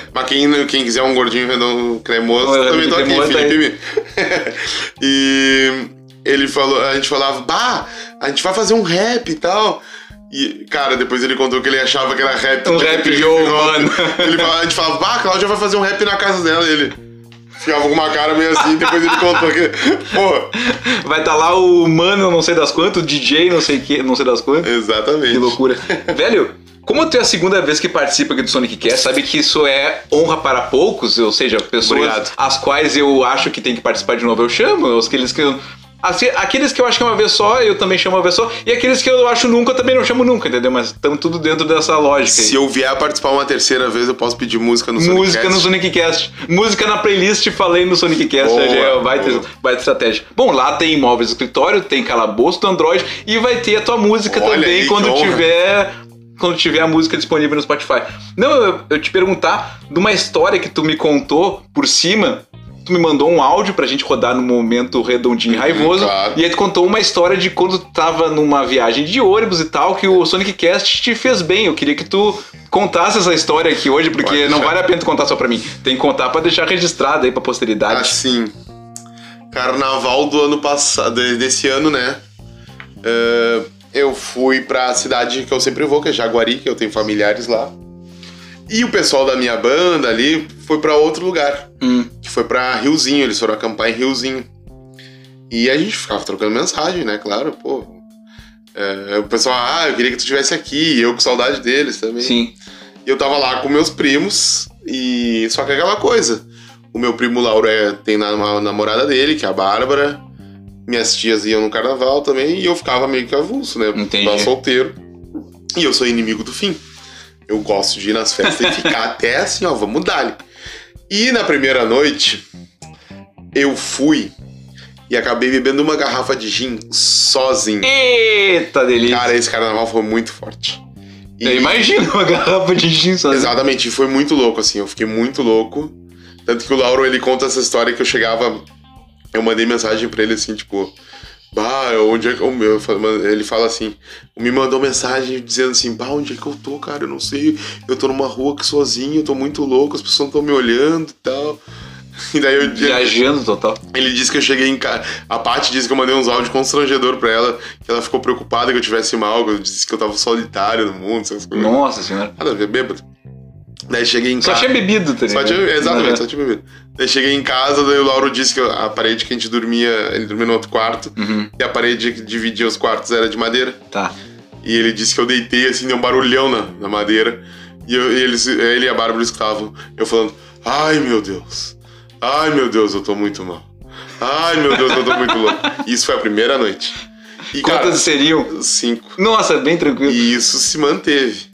Mas quem, quem quiser um gordinho redondo cremoso, Um também tô aqui, tá Felipe e ele falou, a gente falava, bah, a gente vai fazer um rap e tal. E, cara, depois ele contou que ele achava que era rap. Um rap hop. mano. Ele a gente falava, bah, a Cláudia vai fazer um rap na casa dela. E ele ficava com uma cara meio assim, depois ele contou que, pô, Vai estar lá o mano, não sei das quantas, o DJ, não sei que, não sei das quantas. exatamente. Que loucura. Velho, como tu é a segunda vez que participa aqui do Sonic Cast, sabe que isso é honra para poucos, ou seja, pessoas Obrigado. as quais eu acho que tem que participar de novo, eu chamo, aqueles que eu- assim, aqueles que eu acho que é uma vez só, eu também chamo uma vez só, e aqueles que eu acho nunca, eu também não chamo nunca, entendeu? Mas estamos tudo dentro dessa lógica. aí. Se eu vier a participar uma terceira vez, eu posso pedir música no Sonic Música Cast. no Sonic Cast. Música na playlist, falei no Sonic Cast. Boa, é, vai, ter, vai ter estratégia. Bom, lá tem imóveis do escritório, tem calabouço do Android e vai ter a tua música Olha também aí, quando tiver. Quando tiver a música disponível no Spotify. Não, eu, eu te perguntar de uma história que tu me contou por cima. Tu me mandou um áudio pra gente rodar no momento redondinho e raivoso. Uhum, claro. E aí tu contou uma história de quando tu tava numa viagem de ônibus e tal, que o Sonic Cast te fez bem. Eu queria que tu contasse essa história aqui hoje, porque não vale a pena tu contar só pra mim. Tem que contar pra deixar registrado aí pra posteridade. Assim, carnaval do ano passado, de- desse ano, né? eh, eu fui pra cidade que eu sempre vou, que é Jaguari, que eu tenho familiares lá. E o pessoal da minha banda ali foi pra outro lugar, Hum. que foi pra Riozinho, eles foram acampar em Riozinho. E a gente ficava trocando mensagem, né? Claro, pô. Eh, o pessoal, ah, eu queria que tu estivesse aqui, eu com saudade deles também. Sim. E eu tava lá com meus primos, e só que é aquela coisa. O meu primo Lauro é, tem na- uma namorada dele, que é a Bárbara. Minhas tias iam no carnaval também, e eu ficava meio que avulso, né? Entendi. Tava solteiro. E eu sou inimigo do fim. Eu gosto de ir nas festas e ficar até assim, ó, vamos dar E na primeira noite, eu fui e acabei bebendo uma garrafa de gin sozinho. Eita, delícia. Cara, esse carnaval foi muito forte. E- Eu imagino uma garrafa de gin sozinho. Exatamente, e foi muito louco, assim, eu fiquei muito louco. Tanto que o Lauro, ele conta essa história que eu chegava, eu mandei mensagem pra ele, assim, tipo, bah, onde é que eu... Ele fala assim, me mandou mensagem dizendo assim, bah, onde é que eu tô, cara, eu não sei, eu tô numa rua aqui sozinho, eu tô muito louco, as pessoas não estão me olhando e tal. E daí eu... Viajando total. Ele disse que eu cheguei em casa. A Paty disse que eu mandei uns áudios constrangedor pra ela, que ela ficou preocupada que eu tivesse mal, que eu disse que eu tava solitário no mundo, essas coisas. Nossa senhora. Nada a ver, bêbado. Daí cheguei em Só casa. tinha bebido, tá Só ligado? tinha, exatamente, Uhum. só tinha bebido. Daí cheguei em casa, daí o Lauro disse que a parede que a gente dormia, ele dormia no outro quarto, Uhum. e a parede que dividia os quartos era de madeira. Tá. E ele disse que eu deitei assim, deu um barulhão na, na madeira. E, eu- e eles, ele e a Bárbara escutavam eu falando: Ai meu Deus, ai meu Deus, eu tô muito mal. Ai meu Deus, eu tô muito louco. Isso foi a primeira noite. E, Quantas cara, seriam? cinco. Nossa, bem tranquilo. E isso se manteve.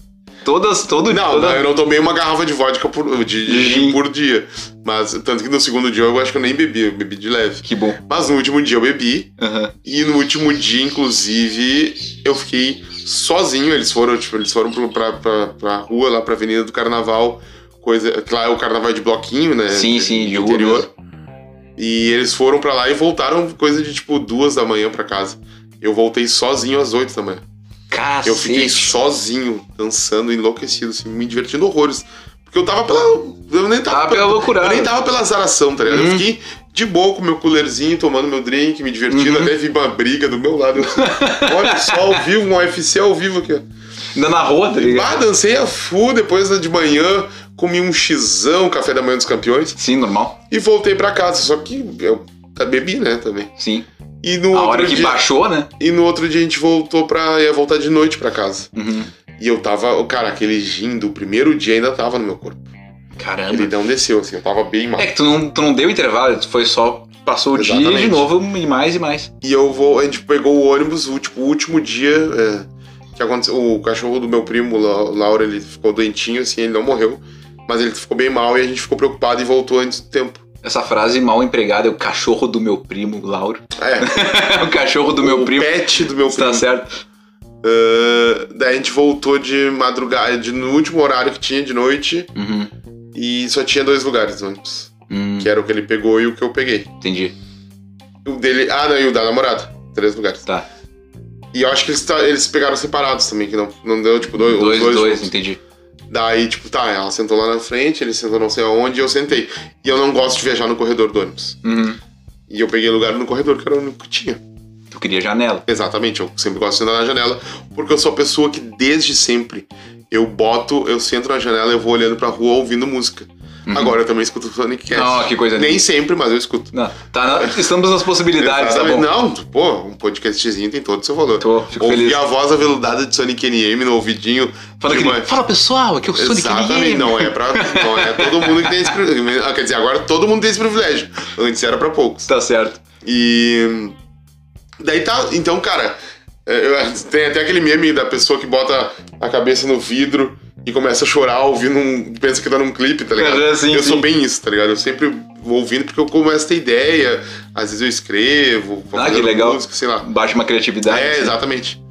Todas, todo Não, toda... não, eu não tomei uma garrafa de vodka por, de, de por dia. Mas tanto que no segundo dia eu acho que eu nem bebi, eu bebi de leve. Que bom. Mas no último dia eu bebi. Aham. E no último dia, inclusive, eu fiquei sozinho. Eles foram, tipo, eles foram pra, pra, pra rua, lá pra Avenida do Carnaval. Coisa. que Lá é o carnaval de bloquinho, né? Sim, sim, de interior. E eles foram pra lá e voltaram coisa de tipo duas da manhã pra casa. Eu voltei sozinho às oito da manhã. Cacete. Eu fiquei sozinho, dançando, enlouquecido, assim, me divertindo horrores. Porque eu tava pela. Eu nem tava, Tava pela loucurada. Eu nem tava pela azaração, tá ligado? Uhum. Eu fiquei de boa com meu coolerzinho, tomando meu drink, me divertindo, Uhum. até vi uma briga do meu lado. Eu, Olha só, ao vivo, um UFC ao vivo aqui, ó. Ainda na rua, tá ligado? Ah, dancei a full depois de manhã, comi um xizão, café da manhã dos campeões, Sim, normal. e voltei pra casa. Só que eu bebi, né, também. Sim. E no A outro hora que dia, baixou, né? E no outro dia a gente voltou pra. ia voltar de noite pra casa. Uhum. E eu tava. Cara, aquele gin do primeiro dia ainda tava no meu corpo. Caramba. Ele não desceu, assim, eu tava bem mal. É que tu não, tu não deu intervalo, tu foi só. Passou o dia e Exatamente. de novo e mais e mais. E eu vou. A gente pegou o ônibus, o, tipo, o último dia. é, que aconteceu. O cachorro do meu primo, o Laura, ele ficou doentinho, assim, ele não morreu. Mas ele ficou bem mal e a gente ficou preocupado e voltou antes do tempo. Essa frase mal empregada é o cachorro do meu primo, Lauro. É, o cachorro do meu o primo. pet do meu Tá primo. certo. Ah, daí a gente voltou de madrugada, de, no último horário que tinha de noite. Uhum. E só tinha dois lugares ônibus. Hum, Que era o que ele pegou e o que eu peguei. entendi. O dele. Ah, não, e o da namorada. Três lugares. Tá. E eu acho que eles, eles pegaram separados também, que não, não deu, tipo, dois, Dois, dois, dois, entendi. Daí, tipo, tá, ela sentou lá na frente, ele sentou não sei aonde e eu sentei. E eu não gosto de viajar no corredor do ônibus. Uhum. E eu peguei lugar no corredor, que era o único que tinha. Tu queria janela. Exatamente, eu sempre gosto de sentar na janela, porque eu sou a pessoa que desde sempre eu boto, eu sento na janela e eu vou olhando pra rua ouvindo música. Agora eu também escuto Sonic Cast. Não, que coisa Nem linda. sempre, mas eu escuto. Não, tá, na- estamos nas possibilidades, tá bom. Não, pô, um podcastzinho tem todo o seu valor. Tô, fico Ouvir feliz. a voz aveludada de Sonic NM no ouvidinho. Fala, aquele, manhã. fala pessoal, aqui é o Sonic Exatamente, NM. não é pra. Não é todo mundo que tem esse privilégio. Ah, Quer dizer, agora todo mundo tem esse privilégio. Antes era pra poucos. Tá certo. E. Daí tá. Então, cara, é, eu- tem até aquele meme da pessoa que bota a cabeça no vidro e começa a chorar ouvindo um. pensa que tá num clipe, tá ligado? É, sim, eu sou bem isso, tá ligado? Eu sempre vou ouvindo porque eu começo a ter ideia, às vezes eu escrevo, vou Ah, que legal. música, sei lá. Baixa uma criatividade. É, assim. exatamente.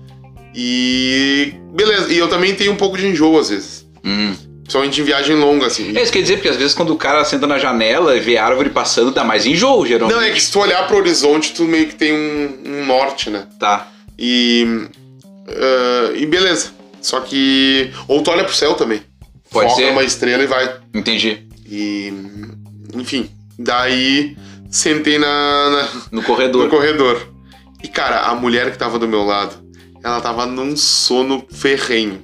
E. Beleza, e eu também tenho um pouco de enjoo às vezes. Hum. Principalmente em viagem longa, assim. É, isso quer dizer, porque às vezes quando o cara senta na janela e vê a árvore passando, dá mais enjoo, geralmente. Não, é que se tu olhar pro horizonte, tu meio que tem um, um norte, né? Tá. E. ah, e beleza. Só que. Ou tu olha pro céu também. Pode Foca ser. uma estrela e vai. Entendi. E. Enfim. Daí. Sentei na, na- No no corredor. corredor. E, cara, a mulher que tava do meu lado, ela tava num sono ferrenho.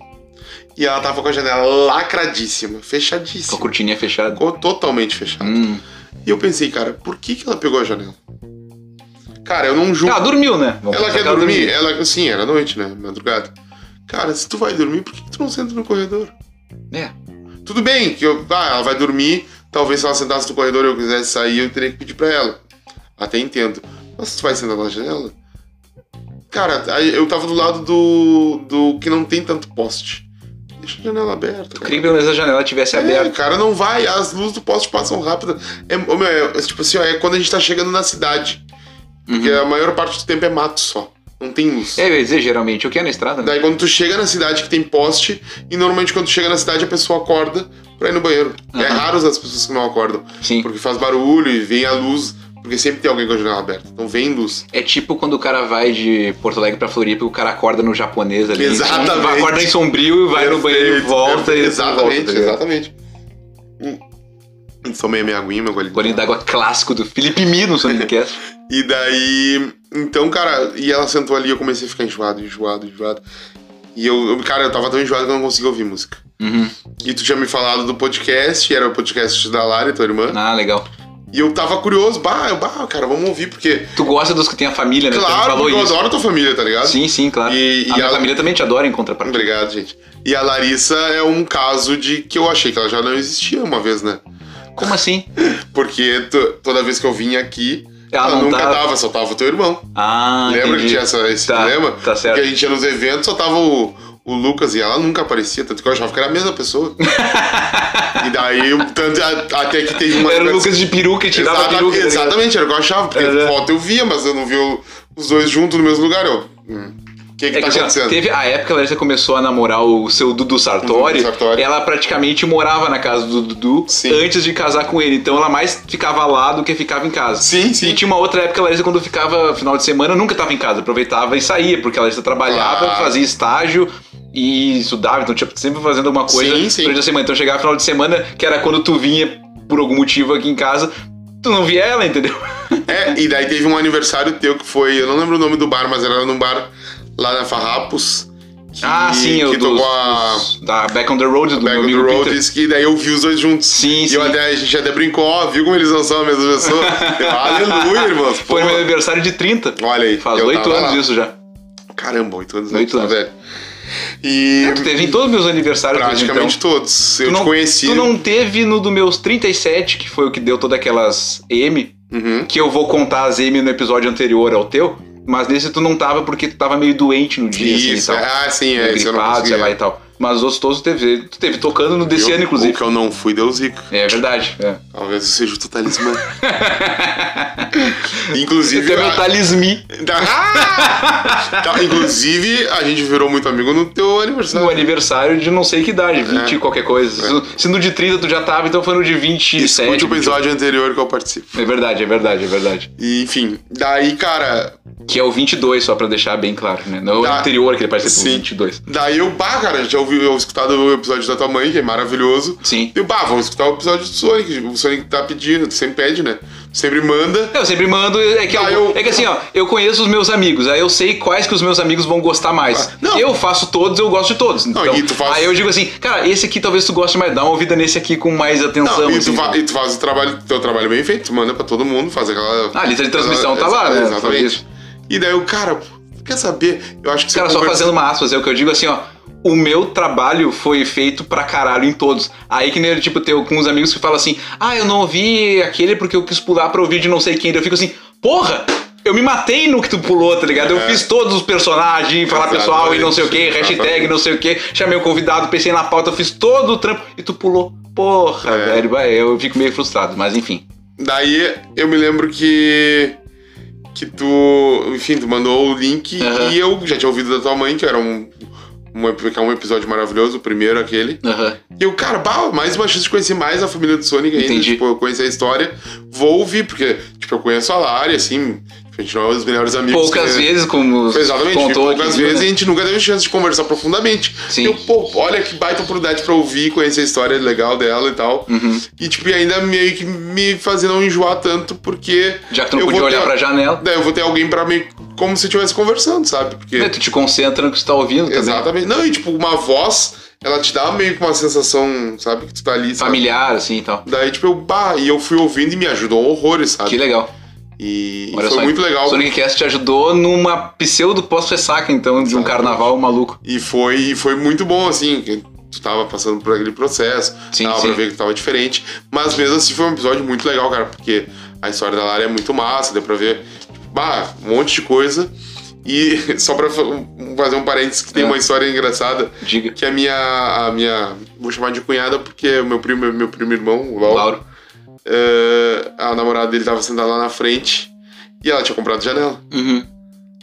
E ela tava com a janela lacradíssima, Com a fechadíssima. cortininha fechada. Ficou totalmente fechada. Hum. E eu pensei, cara, por que, que ela pegou a janela? Cara, eu não julgo. Ela dormiu, né? Vamos Ela quer dormir? dormiu. Ela, sim, era noite, né? Madrugada. Cara, se tu vai dormir, por que, tu não senta no corredor? É. Tudo bem, que eu, ah, ela vai dormir, talvez se ela sentasse no corredor e eu quisesse sair, eu teria que pedir pra ela. Até entendo. Mas se tu vai sentar na janela. Cara, eu tava do lado do. do que não tem tanto poste. Deixa a janela aberta. Cara. que pelo menos a janela tivesse É, aberta. cara, não vai. As luzes do poste passam rápido. É, meu, é, tipo assim, ó, é quando a gente tá chegando na cidade. Porque a maior parte do tempo é mato só. Não tem luz. Uhum. É, eu ia dizer, geralmente, o que é na estrada, né? Daí quando tu chega na cidade que tem poste, e normalmente quando tu chega na cidade a pessoa acorda pra ir no banheiro. É Aham. raro as pessoas que não acordam. Sim. Porque faz barulho e vem a luz. Porque sempre tem alguém com a janela aberta. Então vem luz. É tipo quando o cara vai de Porto Alegre pra Floripa e o cara acorda no japonês ali. Exatamente. Vai, acorda em sombrio e vai no banheiro e Perfeito, volta. perfeito. E Exatamente, volta, exatamente. Hum. Tomei a minha aguinha, meu golinho. Golinho d'água clássico do Felipe Mi no Sonicast. E daí. Então, cara, e ela sentou ali e eu comecei a ficar enjoado, enjoado, enjoado. E eu, cara, eu tava tão enjoado que eu não conseguia ouvir música. Uhum. E tu tinha me falado do podcast, era o podcast da Lara, tua irmã. Ah, legal. E eu tava curioso, bah, eu, bah, cara, vamos ouvir, porque. Tu gosta dos que tem a família, né? Claro, falou eu isso. adoro tua família, tá ligado? Sim, sim, claro. E- a e minha a- família também te adora em contrapartida. Obrigado, gente. E a Larissa é um caso de que eu achei que ela já não existia uma vez, né? Como assim? Porque to- toda vez que eu vinha aqui, Ela ela, não nunca tava. tava, só tava o teu irmão. Ah, Lembra entendi. que tinha essa, esse Tá, problema? tá certo. Porque a gente ia nos eventos, só tava o, o Lucas e ela nunca aparecia, tanto que eu achava que era a mesma pessoa. e daí, tanto, a- até que teve uma. Era o Lucas de peruca e tirava a Exata- peruca. tá? Exatamente, era o que eu achava, porque Era. foto eu via, mas eu não via o- os dois juntos no mesmo lugar. Eu. hum, que que É tá que, acontecendo? teve a época que a Larissa começou a namorar o seu Dudu Sartori, Dudu Sartori. ela praticamente morava na casa do Dudu Sim. antes de casar com ele. Então ela mais ficava lá do que ficava em casa. Sim, sim. E tinha uma outra época que a Larissa, quando ficava final de semana, nunca estava em casa, aproveitava e saía, porque a Larissa trabalhava, Ah. fazia estágio e estudava, então tinha sempre fazendo alguma coisa Sim, sim. durante a semana. Então chegava final de semana, que era quando tu vinha por algum motivo aqui em casa, tu não via ela, entendeu? É, e daí teve um aniversário teu que foi, eu não lembro o nome do bar, mas era num bar lá na Farrapos. Que, ah, sim, que eu tocou a da Back on the Road do Back on the Road, Peter. que daí eu vi os dois juntos. Sim, e sim. até, a gente até brincou, ó, viu como eles não são a mesma pessoa? Eu, Aleluia, irmãos. Foi meu aniversário de 30. Olha aí. Faz oito anos lá. isso já. Caramba, oito anos. Oito tá anos. velho. E Tu teve em todos os meus aniversários praticamente então. todos. Eu tu te não, conheci. Tu não teve no dos meus 37, que foi o que deu todas aquelas M, Uhum. que eu vou contar as M no episódio anterior ao teu, mas nesse tu não tava porque tu tava meio doente no dia, Isso, assim, e tal. ah, sim, é, Meio isso eu não gripado, sei lá e tal. Mas os todos teve, tu teve tocando no desse Eu- ano, O inclusive. que eu não fui, deu zica. É verdade. É. Talvez eu seja o totalismã. Inclusive. É meu. Ah! Tá, inclusive, a gente virou muito amigo no teu aniversário. No aniversário de não sei que idade, 20 É. e qualquer coisa. Se, se no de 30 tu já tava, então foi no de 27. Escute o 28. episódio anterior que eu participo. É verdade, é verdade, é verdade. E, enfim, daí, cara, Que é o 22, só pra deixar bem claro, né? Não é o Tá. anterior que ele participou, o Sim. 22. daí eu, bah, cara, já ouvi eu escutado o episódio da tua mãe, que é maravilhoso. Sim. E eu, bah, vamos escutar o episódio do Sonic. O Sonic tá pedindo, sempre pede, né? Sempre manda. Eu sempre mando, é que, Ah, eu, eu- é que assim, ó, eu conheço os meus amigos, aí eu sei quais que os meus amigos vão gostar mais. Ah, não. Eu faço todos, eu gosto de todos. Então, e tu faz- Aí eu digo assim, cara, esse aqui talvez tu goste mais, dá uma ouvida nesse aqui com mais atenção. Não, e, assim, tu fa- e tu faz o trabalho, teu trabalho bem feito, tu manda pra todo mundo, faz aquela. Ah, a lista de transmissão aquela- tá lá, né? Exatamente. Fazer. E daí o cara, quer saber? Eu acho que você Cara, só conversa- fazendo uma aspas, é o que eu digo assim, ó. O meu trabalho foi feito pra caralho em todos. Aí que nem, tipo, tem com uns amigos que falam assim, ah, eu não ouvi aquele porque eu quis pular pra ouvir de não sei quem. Eu fico assim, porra! Eu me matei no que tu pulou, tá ligado? Eu É. fiz todos os personagens, falar pessoal e não sei o que, hashtag não sei o que, chamei o convidado, pensei na pauta, fiz todo o trampo e tu pulou. Porra, É. velho, eu fico meio frustrado, mas enfim. Daí eu me lembro que. Que tu. Enfim, tu mandou o link Aham. e eu já tinha ouvido da tua mãe, que era um. Um, que é um episódio maravilhoso, o primeiro aquele. Aham. E eu, cara, bah, mais uma chance de conhecer mais a família do Sonic ainda. Entendi. Tipo, eu conhecer a história. Vou ouvir, porque, tipo, eu conheço a Lari, assim. A gente não é os melhores amigos. Poucas que- vezes, como Exatamente, contou poucas aqui, vezes né? a gente nunca teve chance de conversar profundamente. Sim. Eu, pô, olha que baita oportunidade pra ouvir, conhecer a história legal dela e tal. Uhum. E, tipo, ainda meio que me fazer não enjoar tanto, porque. Já que tu não podia olhar ter- pra janela, Daí eu vou ter alguém pra me. Como se estivesse conversando, sabe? Porque. né, tu te concentra no que tu tá ouvindo também. Exatamente. Não, e tipo, uma voz, ela te dá meio que uma sensação, sabe? Que tu tá ali, sabe? Familiar, assim e tal. Daí, tipo, eu, bah, e eu fui ouvindo e me ajudou horrores, sabe? Que legal. E, Olha foi só, muito legal. Sonic Cast te ajudou numa pseudo pós-ressaca, então, de um Exatamente. carnaval maluco. E foi, foi muito bom, assim, que tu tava passando por aquele processo, Sim, dava sim. pra ver que tava diferente. Mas mesmo assim foi um episódio muito legal, cara, porque a história da Lara é muito massa, deu pra ver, bah, um monte de coisa. E só pra fa- fazer um parênteses, que tem É. uma história engraçada, Diga. que a minha, a minha, vou chamar de cunhada, porque o meu primo, meu primo irmão, o Lauro, Lauro. eh, a namorada dele tava sentada lá na frente, e ela tinha comprado janela. Uhum.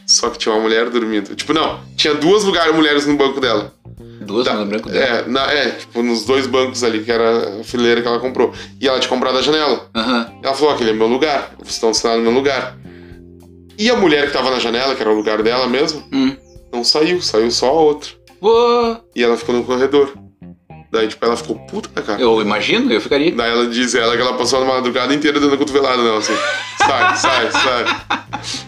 Só que tinha uma mulher dormindo. Tipo, não, tinha duas lugares mulheres no banco dela. Duas Tá, no branco dela. É, na- é, tipo, nos dois bancos ali, que era a fileira que ela comprou. E ela tinha comprado a janela. Aham. Ela falou: aquele é meu lugar, vocês estão sentados no meu lugar. E a mulher que tava na janela, que era o lugar dela mesmo, Hum. não saiu, saiu só a outra. Uou. E ela ficou no corredor. Daí, tipo, ela ficou puta, cara? Eu imagino, eu ficaria. Daí ela diz ela que ela passou a madrugada inteira dando cotovelada nela, assim. Sai, sai, sai.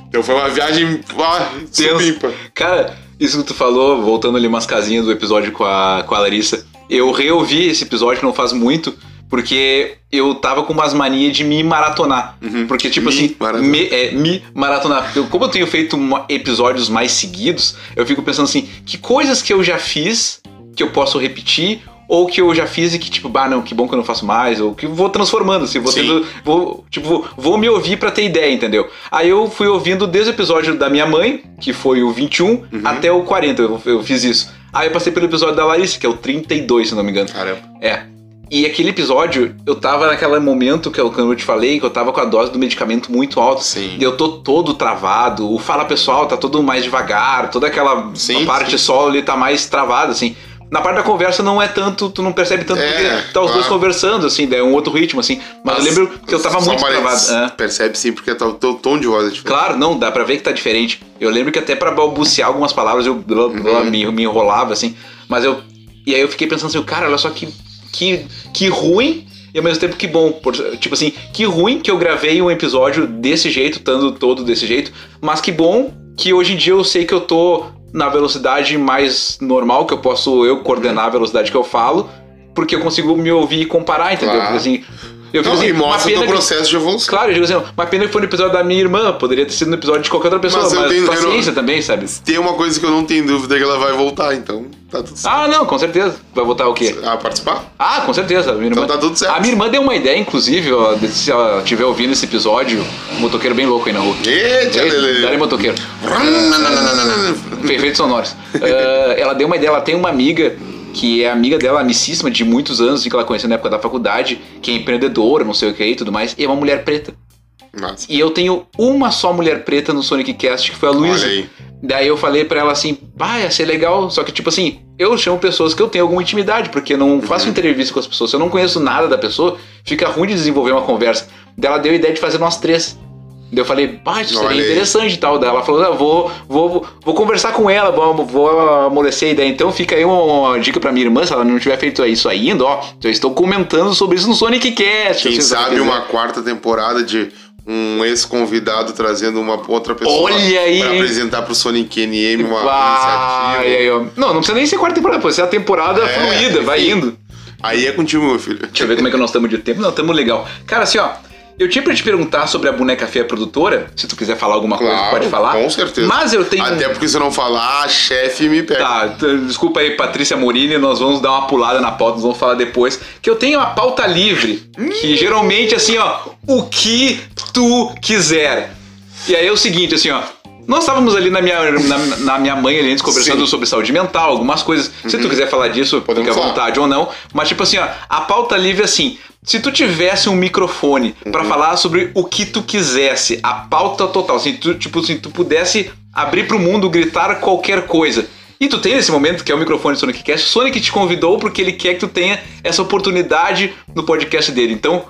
Então foi uma viagem ah, supimpa. Cara, isso que tu falou, voltando ali umas casinhas do episódio com a, com a Larissa, eu reouvi esse episódio não faz muito, porque eu tava com umas manias de me maratonar. Porque, tipo Me assim, maratonar. me, é, me maratonar. Eu, como eu tenho feito uma- episódios mais seguidos, eu fico pensando assim, que coisas que eu já fiz que eu posso repetir, ou que eu já fiz e que, tipo, bah, não, que bom que eu não faço mais, ou que vou transformando, assim, vou Sim. tendo. Vou, tipo, vou, vou me ouvir pra ter ideia, entendeu? Aí eu fui ouvindo desde o episódio da minha mãe, que foi o 21, Uhum. até o 40, eu, eu fiz isso. Aí eu passei pelo episódio da Larissa, que é o 32, se não me engano. Caramba. É. E aquele episódio, eu tava naquele momento que eu, quando eu te falei, que eu tava com a dose do medicamento muito alta. Sim. E eu tô todo travado. O fala pessoal tá todo mais devagar. Toda aquela Sim, parte sim. solo ali tá mais travada, assim. Na parte da conversa não é tanto, tu não percebe tanto É, porque tá os dois claro. conversando, assim, é um outro ritmo, assim. Mas, eu lembro que eu tava muito travado. É. Percebe sim, porque tá, o teu tom de voz é diferente. Claro, não, dá pra ver que tá diferente. Eu lembro que até pra balbuciar algumas palavras eu blá, blá, Uhum. me, me enrolava, assim. Mas eu. E aí eu fiquei pensando assim, cara, olha só que, que, que ruim e ao mesmo tempo que bom. Por- tipo assim, que ruim que eu gravei um episódio desse jeito, estando todo desse jeito, mas que bom que hoje em dia eu sei que eu tô na velocidade mais normal, que eu posso eu coordenar a velocidade que eu falo, porque eu consigo me ouvir e comparar, entendeu? Claro. Porque assim. Eu Não, assim, e mostra o teu que- processo de evolução. Claro, eu digo assim, uma pena que foi no episódio da minha irmã, poderia ter sido no episódio de qualquer outra pessoa, Mas mas, tenho- paciência não- também, sabe? Tem uma coisa que eu não tenho dúvida que ela vai voltar, então tá tudo certo. Ah, não, com certeza. Vai votar o quê? Ah, participar? Ah, com certeza. A minha irmã... Então tá tudo certo. A minha irmã deu uma ideia, inclusive, ó, se ela estiver ouvindo esse episódio, um motoqueiro bem louco aí na rua. Eita. Dali motoqueiro. Efeitos sonoros. Ah, ela deu uma ideia, ela tem uma amiga que é amiga dela, amicíssima de muitos anos, que ela conheceu na época da faculdade, que é empreendedora, não sei o que e tudo mais, e é uma mulher preta. Massa. E eu tenho uma só mulher preta no Sonic Cast, que foi a Luísa. Daí eu falei pra ela assim, pá, ia ser legal. Só que, tipo assim, eu chamo pessoas que eu tenho alguma intimidade, porque eu não faço entrevista com as pessoas. Se eu não conheço nada da pessoa, fica ruim de desenvolver uma conversa. Daí ela deu a ideia de fazer nós três. Daí eu falei, pá, isso Olha seria interessante e tal. Daí ela falou, não, vou, vou, vou conversar com ela, vou, vou amolecer a ideia. Então fica aí uma, uma dica pra minha irmã, se ela não tiver feito isso ainda, ó. Eu estou comentando sobre isso no Sonic Cast. Quem sabe uma quarta temporada de um ex-convidado trazendo uma outra pessoa Olha aí, pra hein? apresentar pro Sonic NM uma Ah, iniciativa. aí. Não, não precisa nem ser quarta temporada, pode ser a temporada É, fluida, vai enfim. indo. Aí é contigo, meu filho. Deixa eu ver como é que nós estamos de tempo. Não, estamos legal. Cara, assim, ó. Eu tinha pra te perguntar sobre a boneca feia produtora. Se tu quiser falar alguma coisa, Claro, pode falar. com certeza. Mas eu tenho. Até porque se não falar, a chefe me pega. Tá, desculpa aí, Patrícia Morini, nós vamos dar uma pulada na pauta, nós vamos falar depois. Que eu tenho uma pauta livre, que geralmente, assim, ó, o que tu quiser. E aí é o seguinte, assim, ó. Nós estávamos ali na minha, na, na minha mãe ali antes conversando Sim. sobre saúde mental, algumas coisas. Se tu quiser falar disso, Podemos fica à vontade ou não. Mas, tipo assim, ó, a pauta livre é assim. Se tu tivesse um microfone pra falar sobre o que tu quisesse, a pauta total, assim, tu, tipo assim, tu pudesse abrir pro mundo, gritar qualquer coisa. E tu tem nesse momento, que é o microfone do Sonic Cast, o Sonic te convidou porque ele quer que tu tenha essa oportunidade no podcast dele. Então,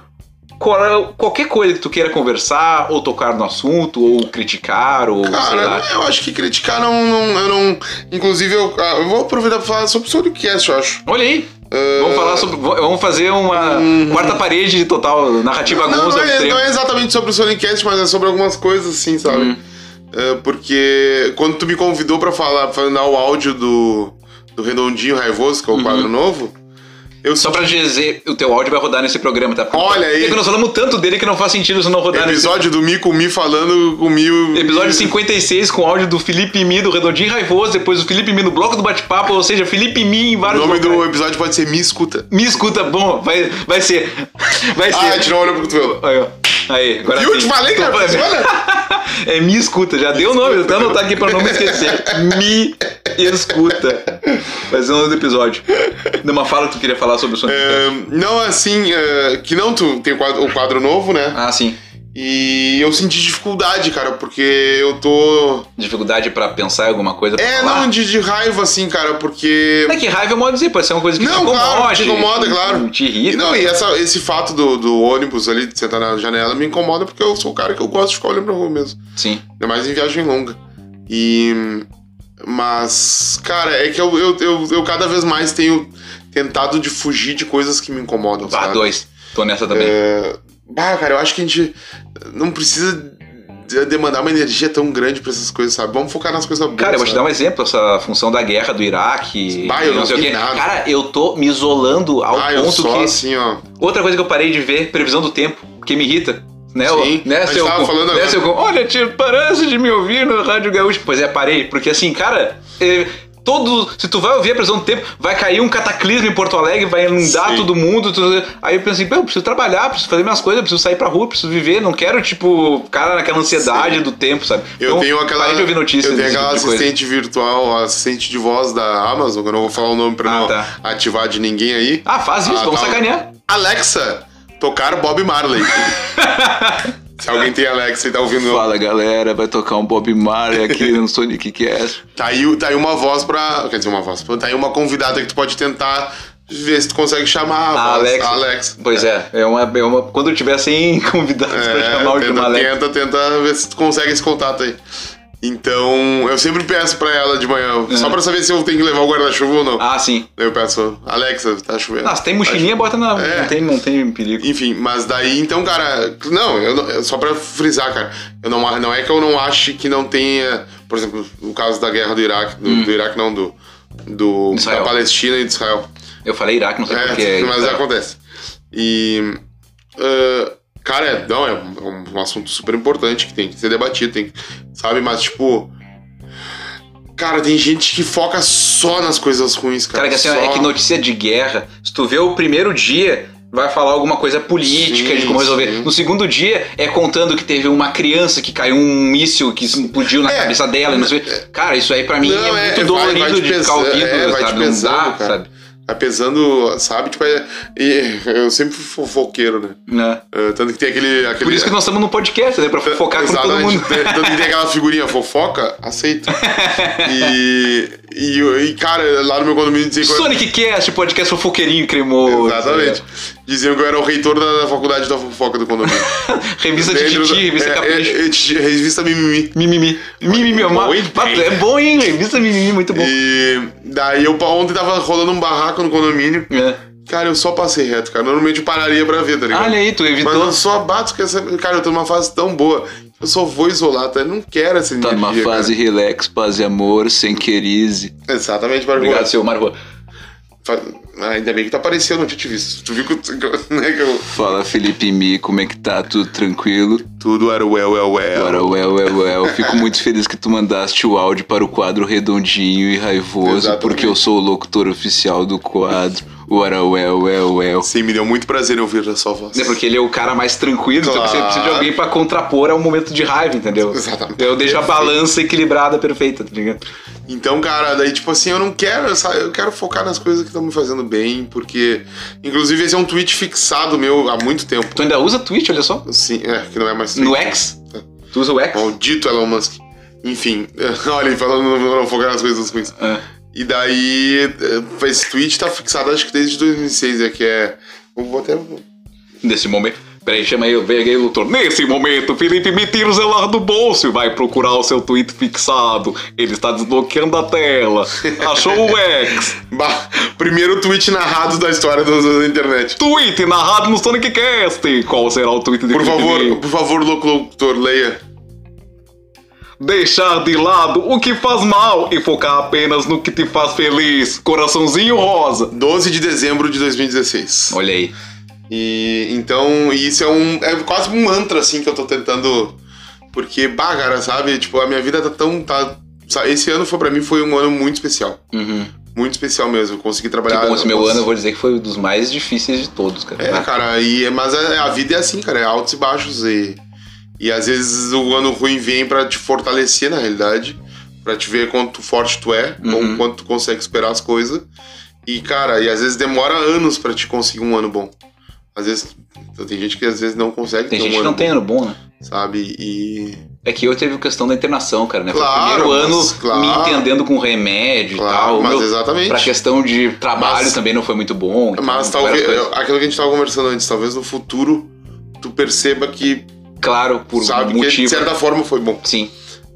qualquer coisa que tu queira conversar, ou tocar no assunto, ou criticar, ou sei lá. Cara, eu acho que criticar não. não eu não. Inclusive, eu, ah, eu vou aproveitar pra falar sobre o Sonic Cast, eu acho. Olha aí. Ah, Vamos falar sobre. Vamos fazer uma quarta parede de total narrativa Não, não, é, não é exatamente sobre o Sonic Cast, mas é sobre algumas coisas, assim, sabe? Hum. É, porque quando tu me convidou pra falar, pra mandar o áudio do, do Redondinho Raivoso, que é o quadro novo, eu. Só pra dizer, o teu áudio vai rodar nesse programa, tá? Olha aí. Porque nós falamos tanto dele que não faz sentido isso não rodar Episódio do Mi com Mi falando com Mi. nesse... Episódio 56 com áudio do Felipe Mi, do Redondinho Raivoso, depois do Felipe Mi no bloco do bate-papo, ou seja, Felipe Mi em O vários nome do locais. episódio pode ser Mi Escuta. Me escuta, bom, vai, vai ser. Vai ser. Ah, tirou o olho pro cotovelo. Aí, ó. Aí, agora Viu? sim. Te falei, cara. Tô- Olha. É me escuta, já deu o nome, até anotar aqui pra não me esquecer. Me escuta. Vai ser o nome do episódio. Numa fala que tu queria falar sobre o Sonic. É, não, assim, é, que não tu tem o quadro, o quadro novo, né? Ah, sim. E eu senti dificuldade, cara, porque eu tô. Dificuldade pra pensar em alguma coisa pra É, falar. não, de, de raiva, assim, cara, porque. É que raiva é modo dizer, pode ser uma coisa que Não, te incomoda. claro, te incomoda, claro. Te E irrita. não, e essa, esse fato do, do ônibus ali, de sentar na janela, me incomoda porque eu sou o cara que eu gosto de ficar olhando pra rua mesmo. Sim. Ainda mais em viagem longa. E. Mas, cara, é que eu, eu, eu, eu cada vez mais tenho tentado de fugir de coisas que me incomodam. Vá, sabe? dois. Tô nessa também. É... Ah, cara, eu acho que a gente não precisa de- demandar uma energia tão grande pra essas coisas, sabe? Vamos focar nas coisas boas. Cara, eu vou te dar um exemplo, essa função da guerra do Iraque. Bah, eu e não sei o quê. nada. Cara, eu tô me isolando ao Ah, eu ponto só que. assim, ó. Outra coisa que eu parei de ver, previsão do tempo, que me irrita. Né, o- Sim, né, a gente seu, tava falando né, agora. seu- olha, tio, parece de me ouvir no Rádio Gaúcho. Pois é, parei, porque assim, cara, é, todo, se tu vai ouvir a previsão do tempo, vai cair um cataclismo em Porto Alegre, vai inundar Sim. todo mundo. tudo- aí eu pensei, pô, eu preciso trabalhar, preciso fazer minhas coisas, preciso sair pra rua, preciso viver, não quero, tipo, cara, naquela ansiedade Sim. do tempo, sabe? Eu Então, tenho aquela. De ouvir notícias eu tenho desse aquela tipo assistente virtual, assistente de voz da Amazon, que eu não vou falar o nome pra Ah, não tá. ativar de ninguém aí. Ah, faz isso, Ah, vamos tá. sacanear. Alexa, tocar Bob Marley. Se alguém tem Alexa e tá ouvindo. Fala galera, vai tocar um Bob Marley aqui no Sonic Cast. Tá aí, tá aí uma voz pra. Quer dizer, uma voz. Tá aí uma convidada que tu pode tentar ver se tu consegue chamar a, A voz. Alexa. A Alexa. Pois é, é uma, é uma. Quando eu tiver sem convidados pra É, chamar o tenta, Alex. tenta, tenta ver se tu consegue esse contato aí. Então, eu sempre peço pra ela de manhã, só pra saber se eu tenho que levar o guarda-chuva ou não. Ah, sim. Eu peço, Alexa, tá chovendo. Ah, se tem mochilinha, bota na. É. Não, tem, não tem perigo. Enfim, mas daí, então, cara, não, eu só pra frisar, cara, eu não, não é que eu não ache que não tenha, por exemplo, no caso da guerra do Iraque, do, do Iraque não, do, do Hum. Da Palestina e de Israel. Eu falei Iraque, não sei É, porquê. mas acontece. E. ah, cara, é, não, é um, um assunto super importante que tem que ser debatido, tem, sabe? Mas, tipo. Cara, tem gente que foca só nas coisas ruins, cara. Cara, que assim, ó, só... é que notícia de guerra, se tu vê o primeiro dia, vai falar alguma coisa política Sim, de como resolver. sim. No segundo dia, é contando que teve uma criança que caiu um míssil que explodiu na É. cabeça dela. e Não sei. Cara, isso aí pra mim Não, é é, muito vai- dolorido vai te de ficar ouvindo, é, vai sabe? pesando, não dá, cara. sabe? Tá pesando, sabe? Tipo, é, eu sempre fui fofoqueiro, né? Né? Ah, tanto que tem aquele. aquele Por isso que nós estamos no podcast, né? Pra fofocar com todo mundo. Tanto que tem aquela figurinha fofoca, aceito. E, e, e, cara, lá no meu condomínio dizia que eu Sonic Cast, podcast fofoqueirinho cremoso. Exatamente. Diziam que eu era o reitor da, da faculdade da fofoca do condomínio. Revista de Dentro Titi, revista é, Capricho. é, é, Titi- revista Mimimi. Mimimi. Mimimi, é uma- Bom, hein? é bom, hein? Revista Mimimi, muito bom. E daí eu ontem tava rolando um barraco no condomínio. É. Cara, eu só passei reto, cara. Normalmente eu pararia pra ver, tá ligado? Olha aí, tu Mas evitou. eu só bato com essa. Cara, eu tô numa fase tão boa. Eu só vou isolar, tá? Eu não quero essa Tá energia. numa fase cara. relax, paz e amor, sem querize. Exatamente, Margot. Obrigado, seu. Fa- Ah, ainda bem que tu apareceu, eu não tinha te visto. Tu viu que, né, que eu... Fala, Felipe Mi, como é que tá? Tudo tranquilo? Tudo era well, well, well. Agora, well, well, well. Fico muito feliz que tu mandaste o áudio para o quadro redondinho e raivoso, Exatamente. porque eu sou o locutor oficial do quadro. Ora, well, well, well. Sim, me deu muito prazer ouvir a sua voz. É porque ele é o cara mais tranquilo, então Claro. você precisa de alguém pra contrapor ao momento de raiva, entendeu? Exatamente. Eu deixo a balança equilibrada, perfeita, tá ligado? Então, cara, daí, tipo assim, eu não quero, sabe? Eu quero focar nas coisas que estão me fazendo bem, porque. Inclusive, esse é um tweet fixado meu há muito tempo. Tu ainda usa Twitch, olha só? Sim, é, que não é mais No tweet. X? Tu usa o X? Maldito Elon Musk. Enfim, olha, falando não, não focar nas coisas ruins. É. E daí, eh, esse tweet tá fixado acho que desde 2006, é que é. Vou até. Nesse momento. Peraí, chama aí, vem aí o doutor. Nesse momento, Felipe me tira o celular do bolso e vai procurar o seu tweet fixado. Ele está desbloqueando a tela. Achou o X. Bah, primeiro tweet narrado da história da, internet. Tweet narrado no Sonic Cast. Qual será o tweet de Por Felipe favor, por favor, locutor, leia. Deixar de lado o que faz mal e focar apenas no que te faz feliz. Coraçãozinho rosa. 12 de dezembro de 2016. Olha aí. E então, isso é um. É quase um mantra, assim, que eu tô tentando. Porque, bah, cara, sabe? Tipo, a minha vida tá tão. Tá, sabe? Esse ano foi para mim foi um ano muito especial. Uhum. Muito especial mesmo. Eu consegui Que trabalhar. bom esse meu nossa. ano, eu vou dizer que foi um dos mais difíceis de todos, cara. É, cara, e, mas a, a vida é assim, cara, é altos e baixos. E, e às vezes o ano ruim vem pra te fortalecer, na realidade, pra te ver quanto forte tu é, Uhum. quanto tu consegue superar as coisas. E, cara, e às vezes demora anos pra te conseguir um ano bom. Às vezes, então, tem gente que às vezes não consegue Tem ter gente um que ano não tem bom, ano bom, né? sabe? E. É que eu teve questão da internação, cara, né? Foi Claro, o primeiro mas, ano claro. me entendendo com remédio Claro, e tal. Mas meu- exatamente. Pra questão de trabalho Mas- também não foi muito bom. então, Mas talvez. Aquilo que a gente tava conversando antes, talvez no futuro tu perceba que, Claro, por sabe, que de motivo. certa forma foi bom. Sim,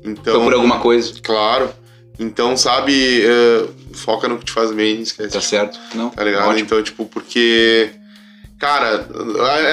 Então. foi por alguma coisa. Claro. Então, sabe, eh, foca no que te faz bem, esquece. Tá certo? Não? Tá ligado? Ótimo. Então, tipo, porque. Cara,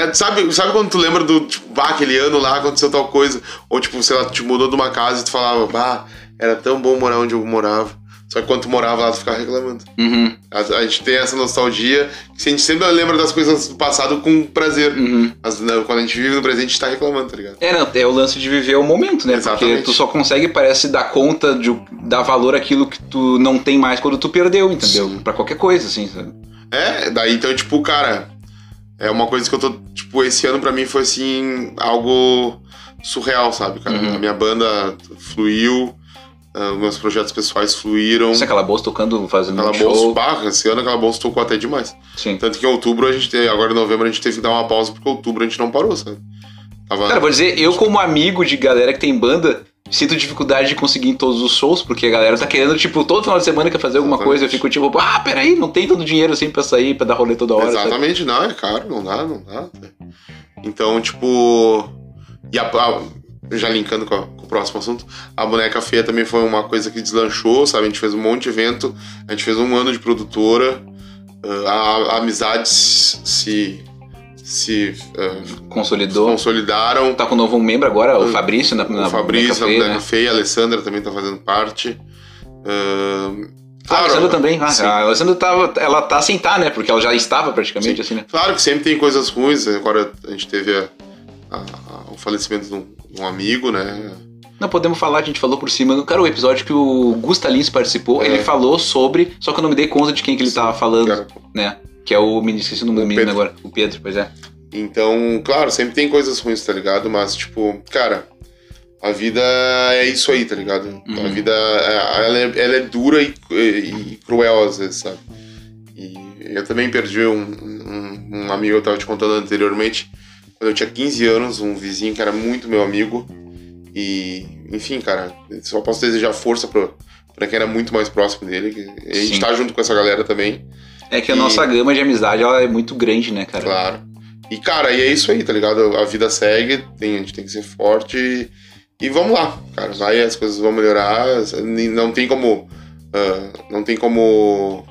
é- sabe, sabe quando tu lembra do, tipo, bah, aquele ano lá aconteceu tal coisa? Ou, tipo, sei lá, tu te mudou de uma casa e tu falava, bah, era tão bom morar onde eu morava. Só que quando tu morava lá, tu ficava reclamando. Uhum, A, a gente tem essa nostalgia que a gente sempre lembra das coisas do passado com prazer. uhum. Mas né, quando a gente vive no presente, a gente tá reclamando, tá ligado? É, não, é o lance de viver o momento, né? Exatamente. Porque tu só consegue, parece, dar conta de dar valor àquilo que tu não tem mais quando tu perdeu, entendeu? Sim. Pra qualquer coisa, assim, sabe? É, daí então, tipo, cara, é uma coisa que eu tô, tipo, esse ano pra mim foi assim, algo surreal, sabe, cara? Uhum. A minha banda fluiu, ah, meus projetos pessoais fluíram. Você aquela bolsa tocando, fazendo Aquela um show. bolsa, barra, esse ano aquela bolsa tocou até demais. Sim. Tanto que em outubro a gente teve, agora em novembro a gente teve que dar uma pausa, porque outubro a gente não parou, sabe? Tava... Cara, vou dizer, eu como amigo de galera que tem banda, sinto dificuldade de conseguir em todos os shows, porque a galera tá querendo, tipo, todo final de semana quer fazer alguma Exatamente. coisa, eu fico tipo, ah, peraí, não tem tanto dinheiro assim pra sair, pra dar rolê toda hora, sabe? Exatamente, não, é caro, não dá, não dá. Então, tipo. E a, a- já linkando com, a- com o próximo assunto, a boneca feia também foi uma coisa que deslanchou, sabe? A gente fez um monte de evento, a gente fez um ano de produtora, ah, a, a amizade se. se ah, Consolidou. consolidaram. Tá com um novo membro agora, o O- Fabrício, na, na o Fabrício, Boneca a Feia, boneca né? feia, a Alessandra também tá fazendo parte. Ah, Ah, a Alessandra também. Ah, sim. a Alessandra tava, ela tá sem tá, né? Porque ela já estava praticamente, assim, né? Claro que sempre tem coisas ruins. Agora a gente teve a- a- a- o falecimento de um, de um amigo, né? Não podemos falar, a gente falou por cima. Cara, o episódio que o Gusta Lins participou, É. ele falou sobre. Só que eu não me dei conta de quem que ele tava falando, né? Que é o menino, esqueci o nome do menino Pedro. agora. O Pedro, pois é. Então, claro, sempre tem coisas ruins, tá ligado? Mas, tipo, cara, a vida é isso aí, tá ligado? Uhum. A vida, é- ela é, ela é dura e, e cruel às vezes, sabe? E eu também perdi um, um, um amigo, eu tava te contando anteriormente, quando eu tinha 15 anos, um vizinho que era muito meu amigo. E, enfim, cara, só posso desejar força pra, pra quem era muito mais próximo dele. A gente Sim. tá junto com essa galera também. É que a E- nossa gama de amizade ela é muito grande, né, cara? Claro. E, cara, e é isso aí, tá ligado? A vida segue, tem, a gente tem que ser forte e, e vamos lá, cara. Vai, as coisas vão melhorar. Não tem como. ah, não tem como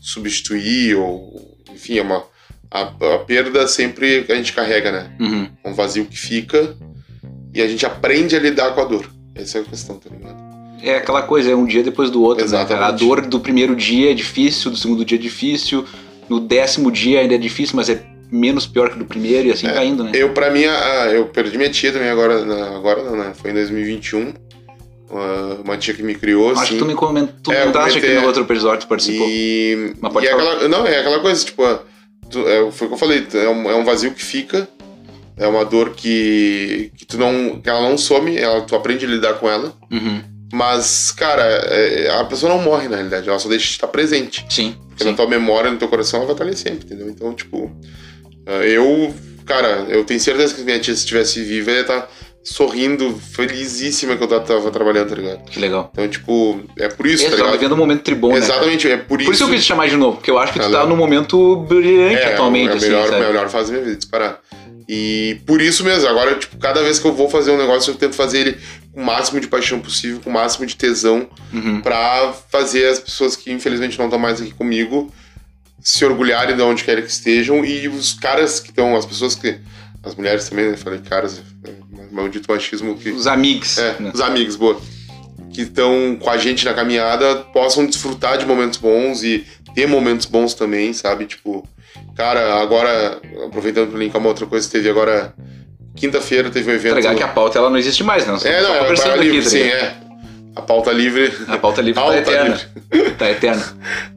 substituir, ou. Enfim, é uma. A, a perda sempre a gente carrega, né? Uhum. É um vazio que fica e a gente aprende a lidar com a dor. Essa é a questão, tá ligado? É aquela coisa, é um dia depois do outro, né, cara? A Exatamente. dor do primeiro dia é difícil, do segundo dia é difícil, no décimo dia ainda é difícil, mas é menos pior que do primeiro e assim É, vai indo, né? Eu, pra mim, a- eu perdi minha tia também agora, na- agora não, né? Foi em 2021. Uma, tia que me criou, Acho assim. que tu me coment- tu É, eu comentaste aqui no é. outro episódio que tu participou. E, e é aquela, não, é aquela coisa, tipo, é, tu- é, foi o que eu falei, é um, é um vazio que fica, é uma dor que, que tu não, que ela não some, ela, tu aprende a lidar com ela, Uhum. mas, cara, é- a pessoa não morre na realidade, ela só deixa de estar presente, Sim. porque sim. na tua memória, no teu coração, ela vai estar ali sempre, entendeu? Então, tipo, é, eu, cara, eu tenho certeza que minha tia, se estivesse viva, ia estar sorrindo, felizíssima que eu tava, trabalhando, tá ligado? Que legal. Então, tipo, é por isso, Esse tá tava ligado? vivendo um momento tribom, né? Exatamente, é por isso. Por isso que eu quis te chamar de novo, porque eu acho que tu Ela- tá num momento brilhante É, atualmente, é a assim, melhor, sabe? melhor fase da minha vida, disparar. E por isso mesmo, agora, tipo, cada vez que eu vou fazer um negócio, eu tento fazer ele com o máximo de paixão possível, com o máximo de tesão, Uhum. pra fazer as pessoas que infelizmente não estão mais aqui comigo se orgulharem de onde querem que estejam e os caras que estão, as pessoas que. As mulheres também, né? Falei caras, é, maldito machismo que. Os amigos. É, né? os amigos, boa. Que estão com a gente na caminhada possam desfrutar de momentos bons e ter momentos bons também, sabe? Tipo, cara, agora, aproveitando pra linkar uma outra coisa, teve agora. Quinta-feira teve um evento. Tá ligado que a pauta ela não existe mais, né? É, não, Só é conversando a pauta aqui, tá sim, é. A pauta livre. A pauta livre tá Pauta eterna. Tá eterna.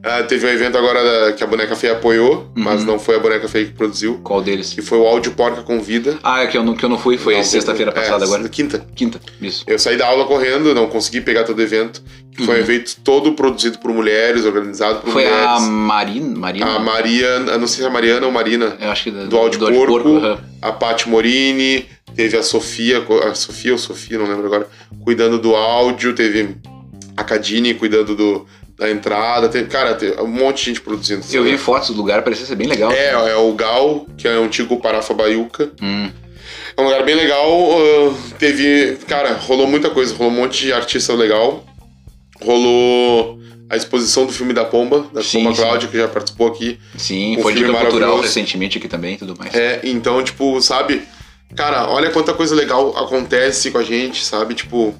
Ah, teve um evento agora da- que a Boneca Feia apoiou, mas Uhum. não foi a Boneca Feia que produziu, Qual deles? que foi o Áudio Porca Convida. Ah, é que eu não, que eu não fui, foi sexta-feira é, passada agora. Quinta. Quinta, isso. Eu saí da aula correndo, não consegui pegar todo o evento, foi um Uhum. evento todo produzido por mulheres, organizado por Foi mulheres. a Marina. Marina? A Mariana, não sei se é a Mariana ou Marina, Eu acho que do áudio porco, aham. a Paty Morini, teve a Sofia, a Sofia ou Sofia, não lembro agora, cuidando do áudio, teve a Cadine cuidando do, da entrada, teve, cara, teve um monte de gente produzindo. Eu vi fotos do lugar, parecia ser bem legal. É, é o Gal, que é o antigo Parafa Baiuca. Hum. É um lugar bem legal. ah, teve. Cara, rolou muita coisa. Rolou um monte de artista legal. Rolou a exposição do filme da Pomba, da Sim, Pomba sim. Cláudia, que já participou aqui. Sim, Um foi dica cultural recentemente aqui também e tudo mais. É, então, tipo, sabe? Cara, olha quanta coisa legal acontece com a gente, sabe? Tipo,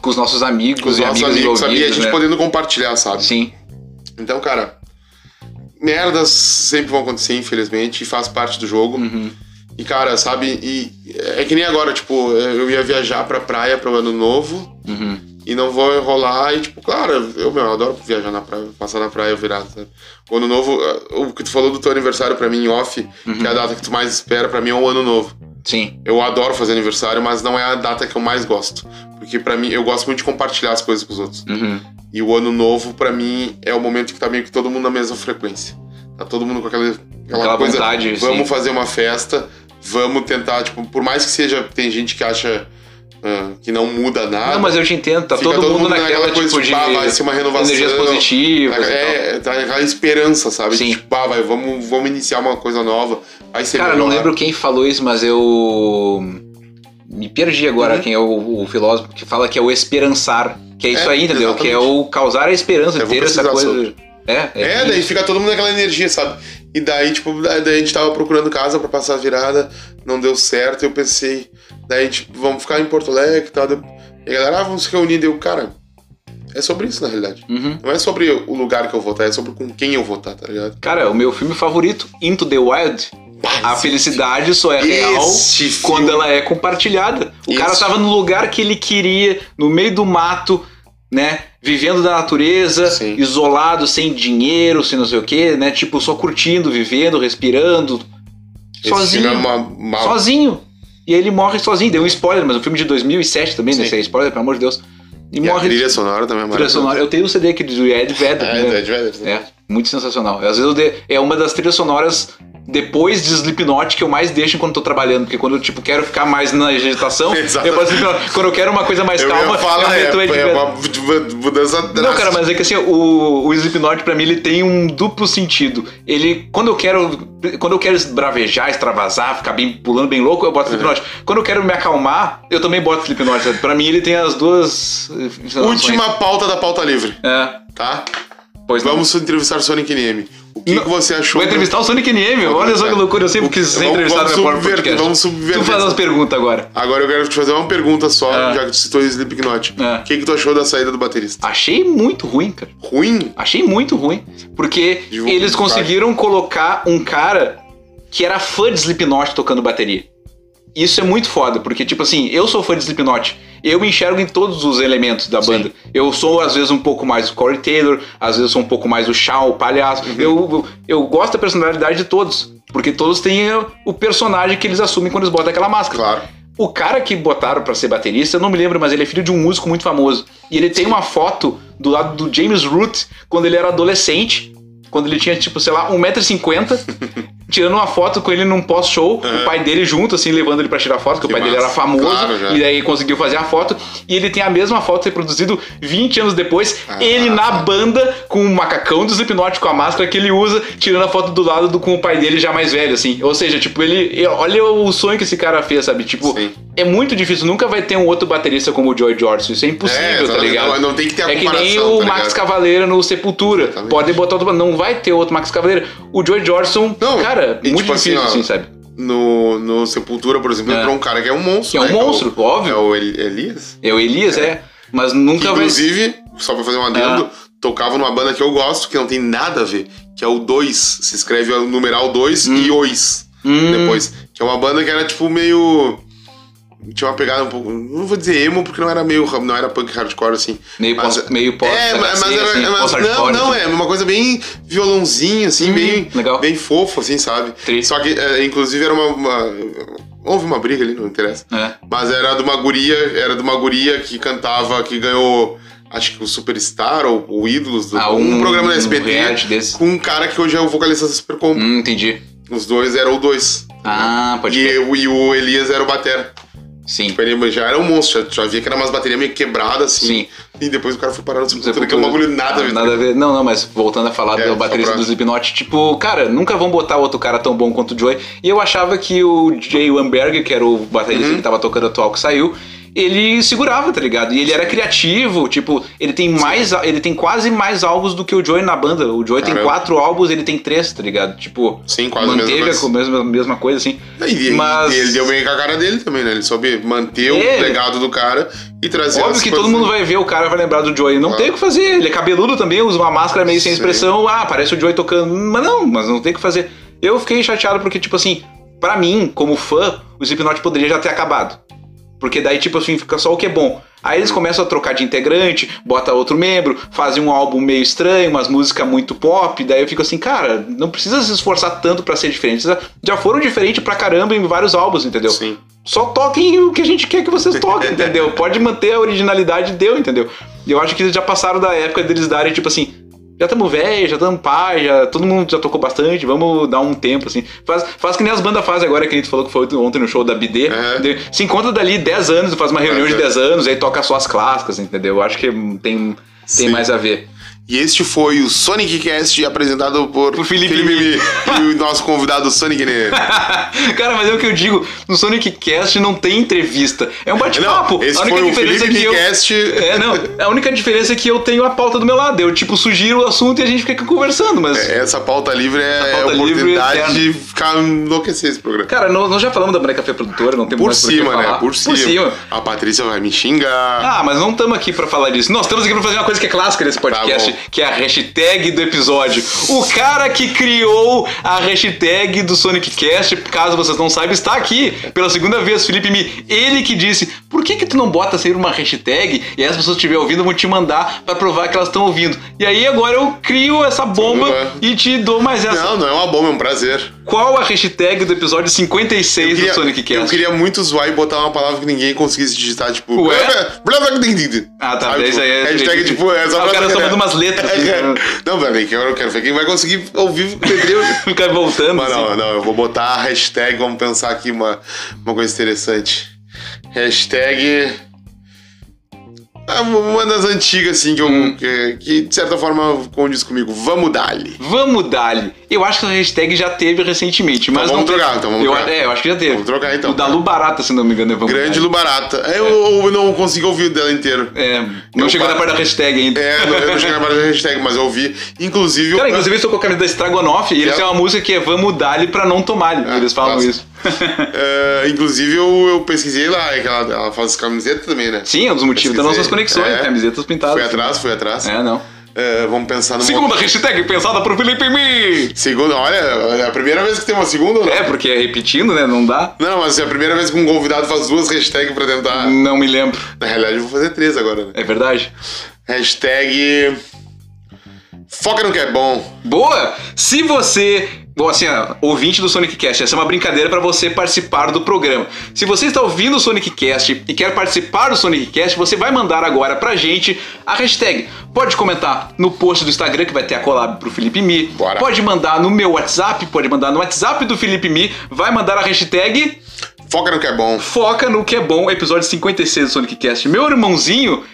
Com os nossos amigos com os e nossos amigos amigos, sabe? E a gente né? podendo compartilhar, sabe? Sim, Então, cara, merdas sempre vão acontecer, infelizmente, e faz parte do jogo. Uhum. E, cara, sabe? E é que nem agora, tipo, eu ia viajar pra praia pro ano novo Uhum. E não vou enrolar. E, tipo, claro, eu, meu, eu adoro viajar na praia, passar na praia virado, sabe? O ano novo, o que tu falou do teu aniversário pra mim em off, que é a data que tu mais espera, pra mim é o ano novo. sim. Eu adoro fazer aniversário, mas não é a data que eu mais gosto. Porque pra mim, eu gosto muito de compartilhar as coisas com os outros. Uhum. E o ano novo, pra mim, é o momento que tá meio que todo mundo na mesma frequência. Tá todo mundo com aquela, aquela, Aquela coisa. vontade, vamos sim. fazer uma festa, vamos tentar, tipo, por mais que seja. Tem gente que acha ah, que não muda nada. Não, mas eu te entendo, tá fica todo, mundo naquela, coisa, tipo, de ah, vai ser uma renovação. energias positivas tal. É, tá aquela esperança, sabe? Sim. Tipo, ah, vai, vamos, vamos iniciar uma coisa nova. Vai ser Cara, não melhor. lembro quem falou isso, mas eu me perdi agora Uhum. quem é o, o filósofo que fala que é o esperançar. Que é isso É, aí, entendeu? exatamente. Que é o causar a esperança, Eu ter essa coisa. É, É, daí fica todo mundo naquela energia, sabe? E daí, tipo, daí a gente tava procurando casa pra passar a virada, não deu certo, eu pensei, daí gente, vamos ficar em Porto Alegre e tal. daí- E a galera, ah, vamos se reunir, deu, cara, é sobre isso na realidade. Uhum. Não é sobre o lugar que eu vou estar, é sobre com quem eu vou estar, tá ligado? Cara, o meu filme favorito, Into the Wild, a felicidade só é real filme- quando ela é compartilhada. O cara Esse- tava no lugar que ele queria, no meio do mato, né? Vivendo da natureza, Sim. isolado, sem dinheiro, sem não sei o quê, né? Tipo, só curtindo, vivendo, respirando. Esse sozinho. filme é uma, uma- Sozinho. E ele morre sozinho. Deu um spoiler, mas o filme de 2007 também, né? Sim. Esse é spoiler, pelo amor de Deus. E, E a morre. trilha sonora também é maravilhosa. sonora. Eu tenho o CD aqui do Ed Vedder. É, né? Ed Vedder, né? É, muito sensacional. Às vezes eu de- é uma das trilhas sonoras depois de Slipknot que eu mais deixo enquanto tô trabalhando, porque quando eu tipo quero ficar mais na agitação, Exato. eu posso Slipknot. quando eu quero uma coisa mais Eu calma, falar, eu meto Ed é, é uma mudança Não, drástica. cara, mas é que assim, o, o Slipknot pra mim ele tem um duplo sentido. Ele, quando eu quero, quando eu quero bravejar, extravasar, ficar bem pulando bem louco, eu boto Slipknot. Quando eu quero me acalmar, eu também boto Slipknot. Pra mim ele tem as duas eh. Última pauta da pauta livre, É, tá? Pois não. Vamos entrevistar Sonic NM. O que, Não, que você achou? Vou entrevistar o Sonic NM, olha só que loucura, eu sempre quis ser Vamos- vamos subverter, Podcast. vamos subverter Tu faz as perguntas agora. Agora eu quero te fazer uma pergunta só, Ah. já que tu citou o Slipknot. Ah. O que, que tu achou da saída do baterista? Achei muito ruim, cara. Ruim? Achei muito ruim. Porque Divulga eles conseguiram colocar um cara que era fã de Slipknot tocando bateria. Isso é muito foda, porque, tipo assim, eu sou fã de Slipknot. Eu me enxergo em todos os elementos da banda. Eu sou, às vezes, um pouco mais o Corey Taylor, às vezes, sou um pouco mais o Shaw, o palhaço. Uhum. Eu, eu gosto da personalidade de todos. Porque todos têm o personagem que eles assumem quando eles botam aquela máscara. Claro. O cara que botaram pra ser baterista, eu não me lembro, mas ele é filho de um músico muito famoso. E ele tem uma foto do lado do James Root quando ele era adolescente, quando ele tinha, tipo, sei lá, 1,50m, tirando uma foto com ele num pós-show, o pai dele junto, assim, levando ele pra tirar foto, porque Que o pai dele era massa. famoso, Claro, e daí conseguiu fazer a foto. E ele tem a mesma foto reproduzido 20 anos depois, Ah. ele na banda, com o macacão do Slipknot, com a máscara que ele usa, tirando a foto do lado do, com o pai dele já mais velho, assim. Ou seja, tipo, ele. Olha o sonho que esse cara fez, sabe? Tipo, Sim. É muito difícil, nunca vai ter um outro baterista como o Joy George. Isso é impossível, É, tá ligado? Não- não tem que ter a É que nem o tá Max? Cavaleira no Sepultura. Exatamente. Pode botar outro. Não vai ter outro Max Cavaleira. O Joy Não, cara, e muito tipo assim, difícil, ó, assim, sabe? No, no Sepultura, por exemplo, É. entrou um cara que é um monstro. Que é um né? monstro, é o, óbvio. É o El- Elias. É o Elias, é. Mas Que, nunca vai. inclusive, só pra fazer um adendo, tocava numa banda que eu gosto, que não tem nada a ver, que é o 2. Se escreve o numeral 2 e ois. Hum, Depois. Que é uma banda que era tipo meio. Tinha uma pegada um pouco. Não vou dizer emo, porque não era meio. Não era punk hardcore assim. meio mas- pós, meio pós. É, mas, mas era. assim, mas- não, não, assim. é uma coisa bem violãozinho, assim, Hum, bem, legal. bem fofo, assim, sabe? Tri. Só que, é, inclusive, era uma, uma- Houve uma briga ali, não interessa. É. Mas era de uma guria, era de uma guria que cantava, que ganhou, acho que o Superstar ou o Ídolos, do, Ah, um, um- programa da um SBT, desse. com um cara que hoje é o vocalista da Supercombo. Hum, entendi. Os dois eram o dois. Ah, pode e, ser. o- e o Elias era o batera. Sim. Tipo, ele já era um monstro, já, já via que era umas baterias meio quebradas, assim. Sim. E depois o cara foi parar no Sepultura, que é um bagulho nada a ver. Nada a ver. Não, não, mas voltando a falar É, do baterista pra- do Slipknot, tipo, cara, nunca vão botar outro cara tão bom quanto o Joey. E eu achava que o Jay Wamberg, que era o baterista Uhum. que tava tocando atual que saiu, ele segurava, tá ligado? E ele era criativo, tipo, ele tem mais, ele tem quase mais álbuns do que o Joey na banda. O Joey tem quatro álbuns, ele tem três, tá ligado? Tipo, Sim, quase a mesma manteve a mesma, mesma coisa, assim. E, e- Mas- e ele deu bem com a cara dele também, né? Ele soube manter o É. legado do cara e trazer Óbvio que todo mundo vai ver o cara vai lembrar do Joey. Não Ah. tem o que fazer. Ele é cabeludo também, usa uma máscara meio sem Sim. expressão. Ah, parece o Joey tocando. Mas não, mas não tem o que fazer. Eu fiquei chateado porque, tipo assim, pra mim, como fã, o Slipknot poderia já ter acabado. Porque daí, tipo assim, fica só o que é bom. Aí eles começam a trocar de integrante, bota outro membro, fazem um álbum meio estranho, umas músicas muito pop. Daí eu fico assim, cara, não precisa se esforçar tanto pra ser diferente. Já- foram diferentes pra caramba em vários álbuns, entendeu? Sim. só toquem o que a gente quer que vocês toquem, entendeu? Pode manter a originalidade deu, entendeu? E eu acho que eles já passaram da época deles darem, tipo assim, já estamos velho, já estamos pai, já, todo mundo já tocou bastante, vamos dar um tempo, assim. Faz, faz que nem as bandas fazem agora, que a gente falou que foi ontem no show da BD. É. De- Se encontra dali 10 anos, faz uma reunião de é. 10 anos, aí toca só as clássicas, entendeu? Eu acho que tem, tem Sim. mais a ver. E este foi o Sonic Cast apresentado por, Por Felipe Mi e o nosso convidado Sonic Nene. Cara, mas é o que eu digo, no Sonic Cast não tem entrevista. É um bate-papo. Esse a única foi o Felipe é que eu. Cast. É, não. A única diferença é que eu tenho a pauta do meu lado. Eu, tipo, sugiro o assunto e a gente fica aqui conversando, mas. Essa pauta livre é A a pauta livre oportunidade eterna. de ficar enlouquecer esse programa. Cara, nós, nós já falamos da Mané Café Produtora, não tem Por mais por que cima, né? falar. Por cima. A Patrícia vai me xingar. Ah, mas não estamos aqui pra falar disso. Nós estamos aqui pra fazer uma coisa que é clássica nesse podcast, Tá que é a hashtag do episódio. O cara que criou a hashtag do Sonic Cast, caso vocês não saibam, está aqui pela segunda vez, Felipe Mi. Ele que disse: por que que tu não bota sempre uma hashtag e as pessoas estiverem ouvindo vão te mandar pra provar que elas estão ouvindo? E aí agora eu crio essa bomba e te dou mais essa. Não, não é uma bomba, é um prazer. Qual a hashtag do episódio 56 Eu queria, do Sonic Cast? eu queria muito zoar e botar uma palavra que ninguém conseguisse digitar, tipo. Ué? Ah, tá, Sabe, isso aí é. Hashtag, tipo, é só ah, o cara só manda umas letras. assim, né? Não, peraí, que eu quero ver quem vai conseguir ouvir entendeu? Ficar voltando. Mas assim. não, não, eu vou botar a hashtag, vamos pensar aqui uma, uma coisa interessante. Hashtag. Ah, Uma das antigas, assim, que, eu, Hum. que, que, de certa forma condiz comigo. Vamos dali. Vamos dali. Eu acho que a hashtag já teve recentemente, mas vamos não teve- trocar, então vamos eu, trocar. É, eu acho que já teve. Vamos trocar, então. O da Lu Barata, se não me engano, é Vamos Grande Dali. Lu Barata. Eu, eu não consegui ouvir o dela inteiro. É, não Eu chegou na pa- parte da hashtag ainda. É, não, eu não cheguei na parte da hashtag, mas eu ouvi. Inclusive, Cara, eu, inclusive eu estou com a camisa da Estragonoff e eles É. têm uma música que é Vamos Dali pra não tomar. Ah, eles falam nossa. isso. é, inclusive eu, eu pesquisei lá, que ela, ela faz camiseta também, né? Sim, é um dos motivos das nossas conexões, É. camisetas pintadas. Fui atrás, fui atrás. É, não. É, vamos pensar no Segunda hashtag pensada por Felipe Mi. Segunda, olha, é a primeira vez que tem uma segunda não? É, porque é repetindo, né? Não dá. Não, mas é a primeira vez que um convidado faz duas hashtags pra tentar. Não me lembro. Na realidade, eu vou fazer três agora, né? É verdade. Hashtag. Foca no que é bom. Boa! Se você, bom, assim, ouvinte do Sonic Cast, essa é uma brincadeira para você participar do programa. Se você está ouvindo o Sonic Cast e quer participar do Sonic Cast, você vai mandar agora pra gente a hashtag. Pode comentar no post do Instagram que vai ter a collab pro Felipe Mi. Bora. Pode mandar no meu WhatsApp, pode mandar no WhatsApp do Felipe Mi, vai mandar a hashtag Foca no que é bom. Foca no que é bom, episódio 56 do Sonic Cast. Meu irmãozinho,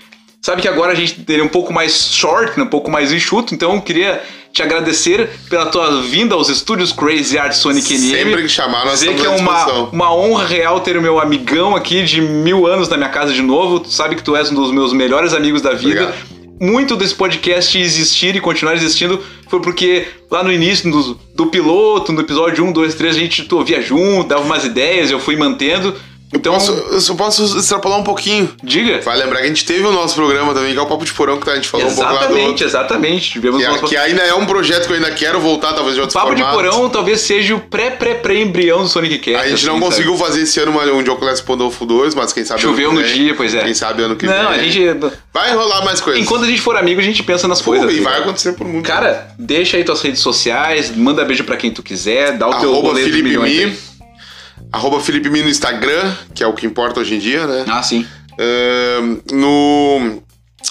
sabe que agora a gente teria um pouco mais short, né, um pouco mais enxuto, então eu queria te agradecer pela tua vinda aos estúdios Crazy Art Sonic NM. Sempre que chamar, nós Dizer que é uma, uma honra real ter o meu amigão aqui de mil anos na minha casa de novo. Tu sabe que tu és um dos meus melhores amigos da vida. Obrigado. Muito desse podcast existir e continuar existindo foi porque lá no início do, do piloto, no episódio 1, 2, 3, a gente tu ouvia junto, dava umas ideias, eu fui mantendo. Então, Posso, eu só posso extrapolar um pouquinho. diga. Vai lembrar que a gente teve o nosso programa também, que é o Papo de Porão, que tá, a gente falou um pouco lá do Exatamente, outro. exatamente. Tivemos Que, é- nosso- que ainda é um projeto que eu ainda quero voltar, talvez de outros Papo de. Porão talvez seja o pré-pré-pré-embrião do Sonic Cast. A gente assim, não sabe? conseguiu fazer esse ano uma, um Jocless Pandolfo 2, mas quem sabe Choveu no dia, pois é. Quem sabe ano que vem. Não, a gente. Vai rolar mais coisas. Enquanto a gente for amigo, a gente pensa nas Pô, coisas. e tá vai acontecer por muito. Cara, deixa aí tuas redes sociais, manda beijo pra quem tu quiser, dá o teu arroba rolê de Felipe milhões. Mi. Arroba Felipe Mi no Instagram, que é o que importa hoje em dia, né? Ah, sim. Ahn, no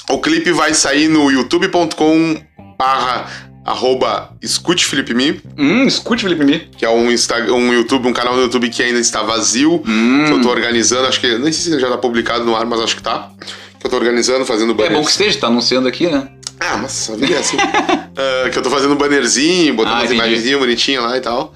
o clipe vai sair no youtube.com barra arroba escute Felipe Mi, Hum, escute, Felipe Mi. que é um, Insta, um YouTube, um canal no YouTube que ainda está vazio, Hum. que eu tô organizando, acho que, nem sei se já tá publicado no ar, mas acho que tá, que eu tô organizando, fazendo É banner. bom que esteja, tá anunciando aqui, né? Ah, mas a vida é assim. Ah, que eu tô fazendo bannerzinho, botando Ah, umas entendi. imagenzinhas bonitinhas lá e tal.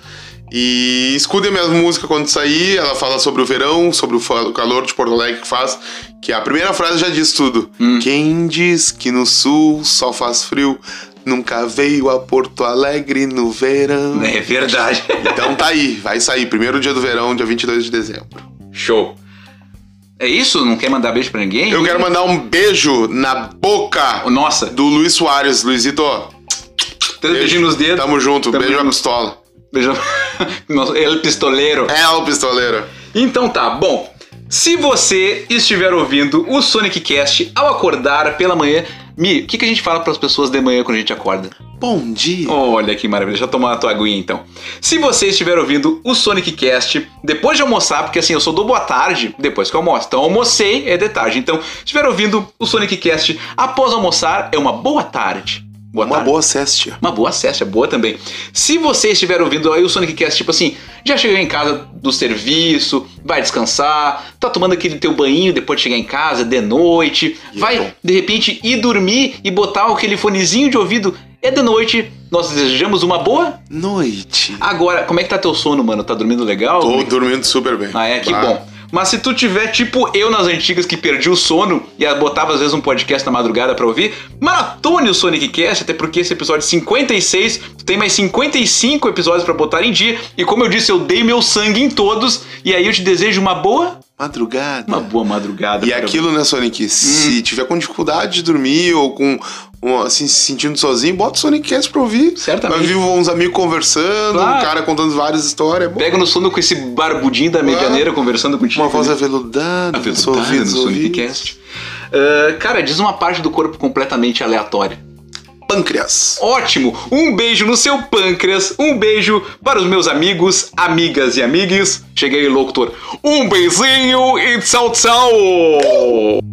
E escutem minha música quando sair. Ela fala sobre o verão, sobre o calor de Porto Alegre que faz. Que a primeira frase já diz tudo. Hum. Quem diz que no sul só faz frio, nunca veio a Porto Alegre no verão. É verdade. Então tá aí, vai sair. Primeiro dia do verão, dia 22 de dezembro. Show. É isso? Não quer mandar beijo pra ninguém? Eu quero mandar um beijo na boca Nossa, do Luiz Soares. Luizito, três beijinhos nos dedos. tamo junto. Tamo beijo na pistola. Beijão. Nossa, ele pistoleiro. É o pistoleiro. Então tá, bom. Se você estiver ouvindo o Sonic Cast ao acordar pela manhã, Mi, o que, que a gente fala para as pessoas de manhã quando a gente acorda? Bom dia. Olha que maravilha, deixa eu tomar a tua aguinha então. Se você estiver ouvindo o Sonic Cast depois de almoçar, porque assim, eu sou do boa tarde depois que eu almoço. Então almocei é de tarde. Então, se estiver ouvindo o Sonic Cast após almoçar, é uma boa tarde. Boa Uma tarde. boa céstia. Uma boa cesta, boa também. Se você estiver ouvindo aí o Sonic Cast, tipo assim, já chegou em casa do serviço, vai descansar, tá tomando aquele teu banho depois de chegar em casa, de noite, E é vai bom. de repente ir dormir e botar aquele fonezinho de ouvido, é de noite, nós desejamos uma boa. Noite. Agora, como é que tá teu sono, mano? Tá dormindo legal? Tô é que- dormindo super bem. Ah, é, que bom. Mas se tu tiver tipo eu nas antigas que perdi o sono e botava às vezes um podcast na madrugada pra ouvir, maratone o Sonic Cast, até porque esse episódio 56, tu tem mais 55 episódios pra botar em dia, e como eu disse, eu dei meu sangue em todos, e aí eu te desejo uma boa, Madrugada. uma boa madrugada. E para- aquilo, né, Sonic? Se tiver com dificuldade de dormir ou com um, assim, se sentindo sozinho, bota o Sonic Cast pra ouvir. Certamente. Vai ouvir uns amigos conversando, Claro. um cara contando várias histórias. É. Pega no sono com esse barbudinho da medianeira conversando contigo. Uma voz né? aveludada, Aveludada nos ouvidos, no Sonic ouvidos. Cast. Ah, cara, diz uma parte do corpo completamente aleatória. Pâncreas. Ótimo! Um beijo no seu pâncreas, um beijo para os meus amigos, amigas e amigues. Cheguei, locutor. Um beijinho e tchau, tchau!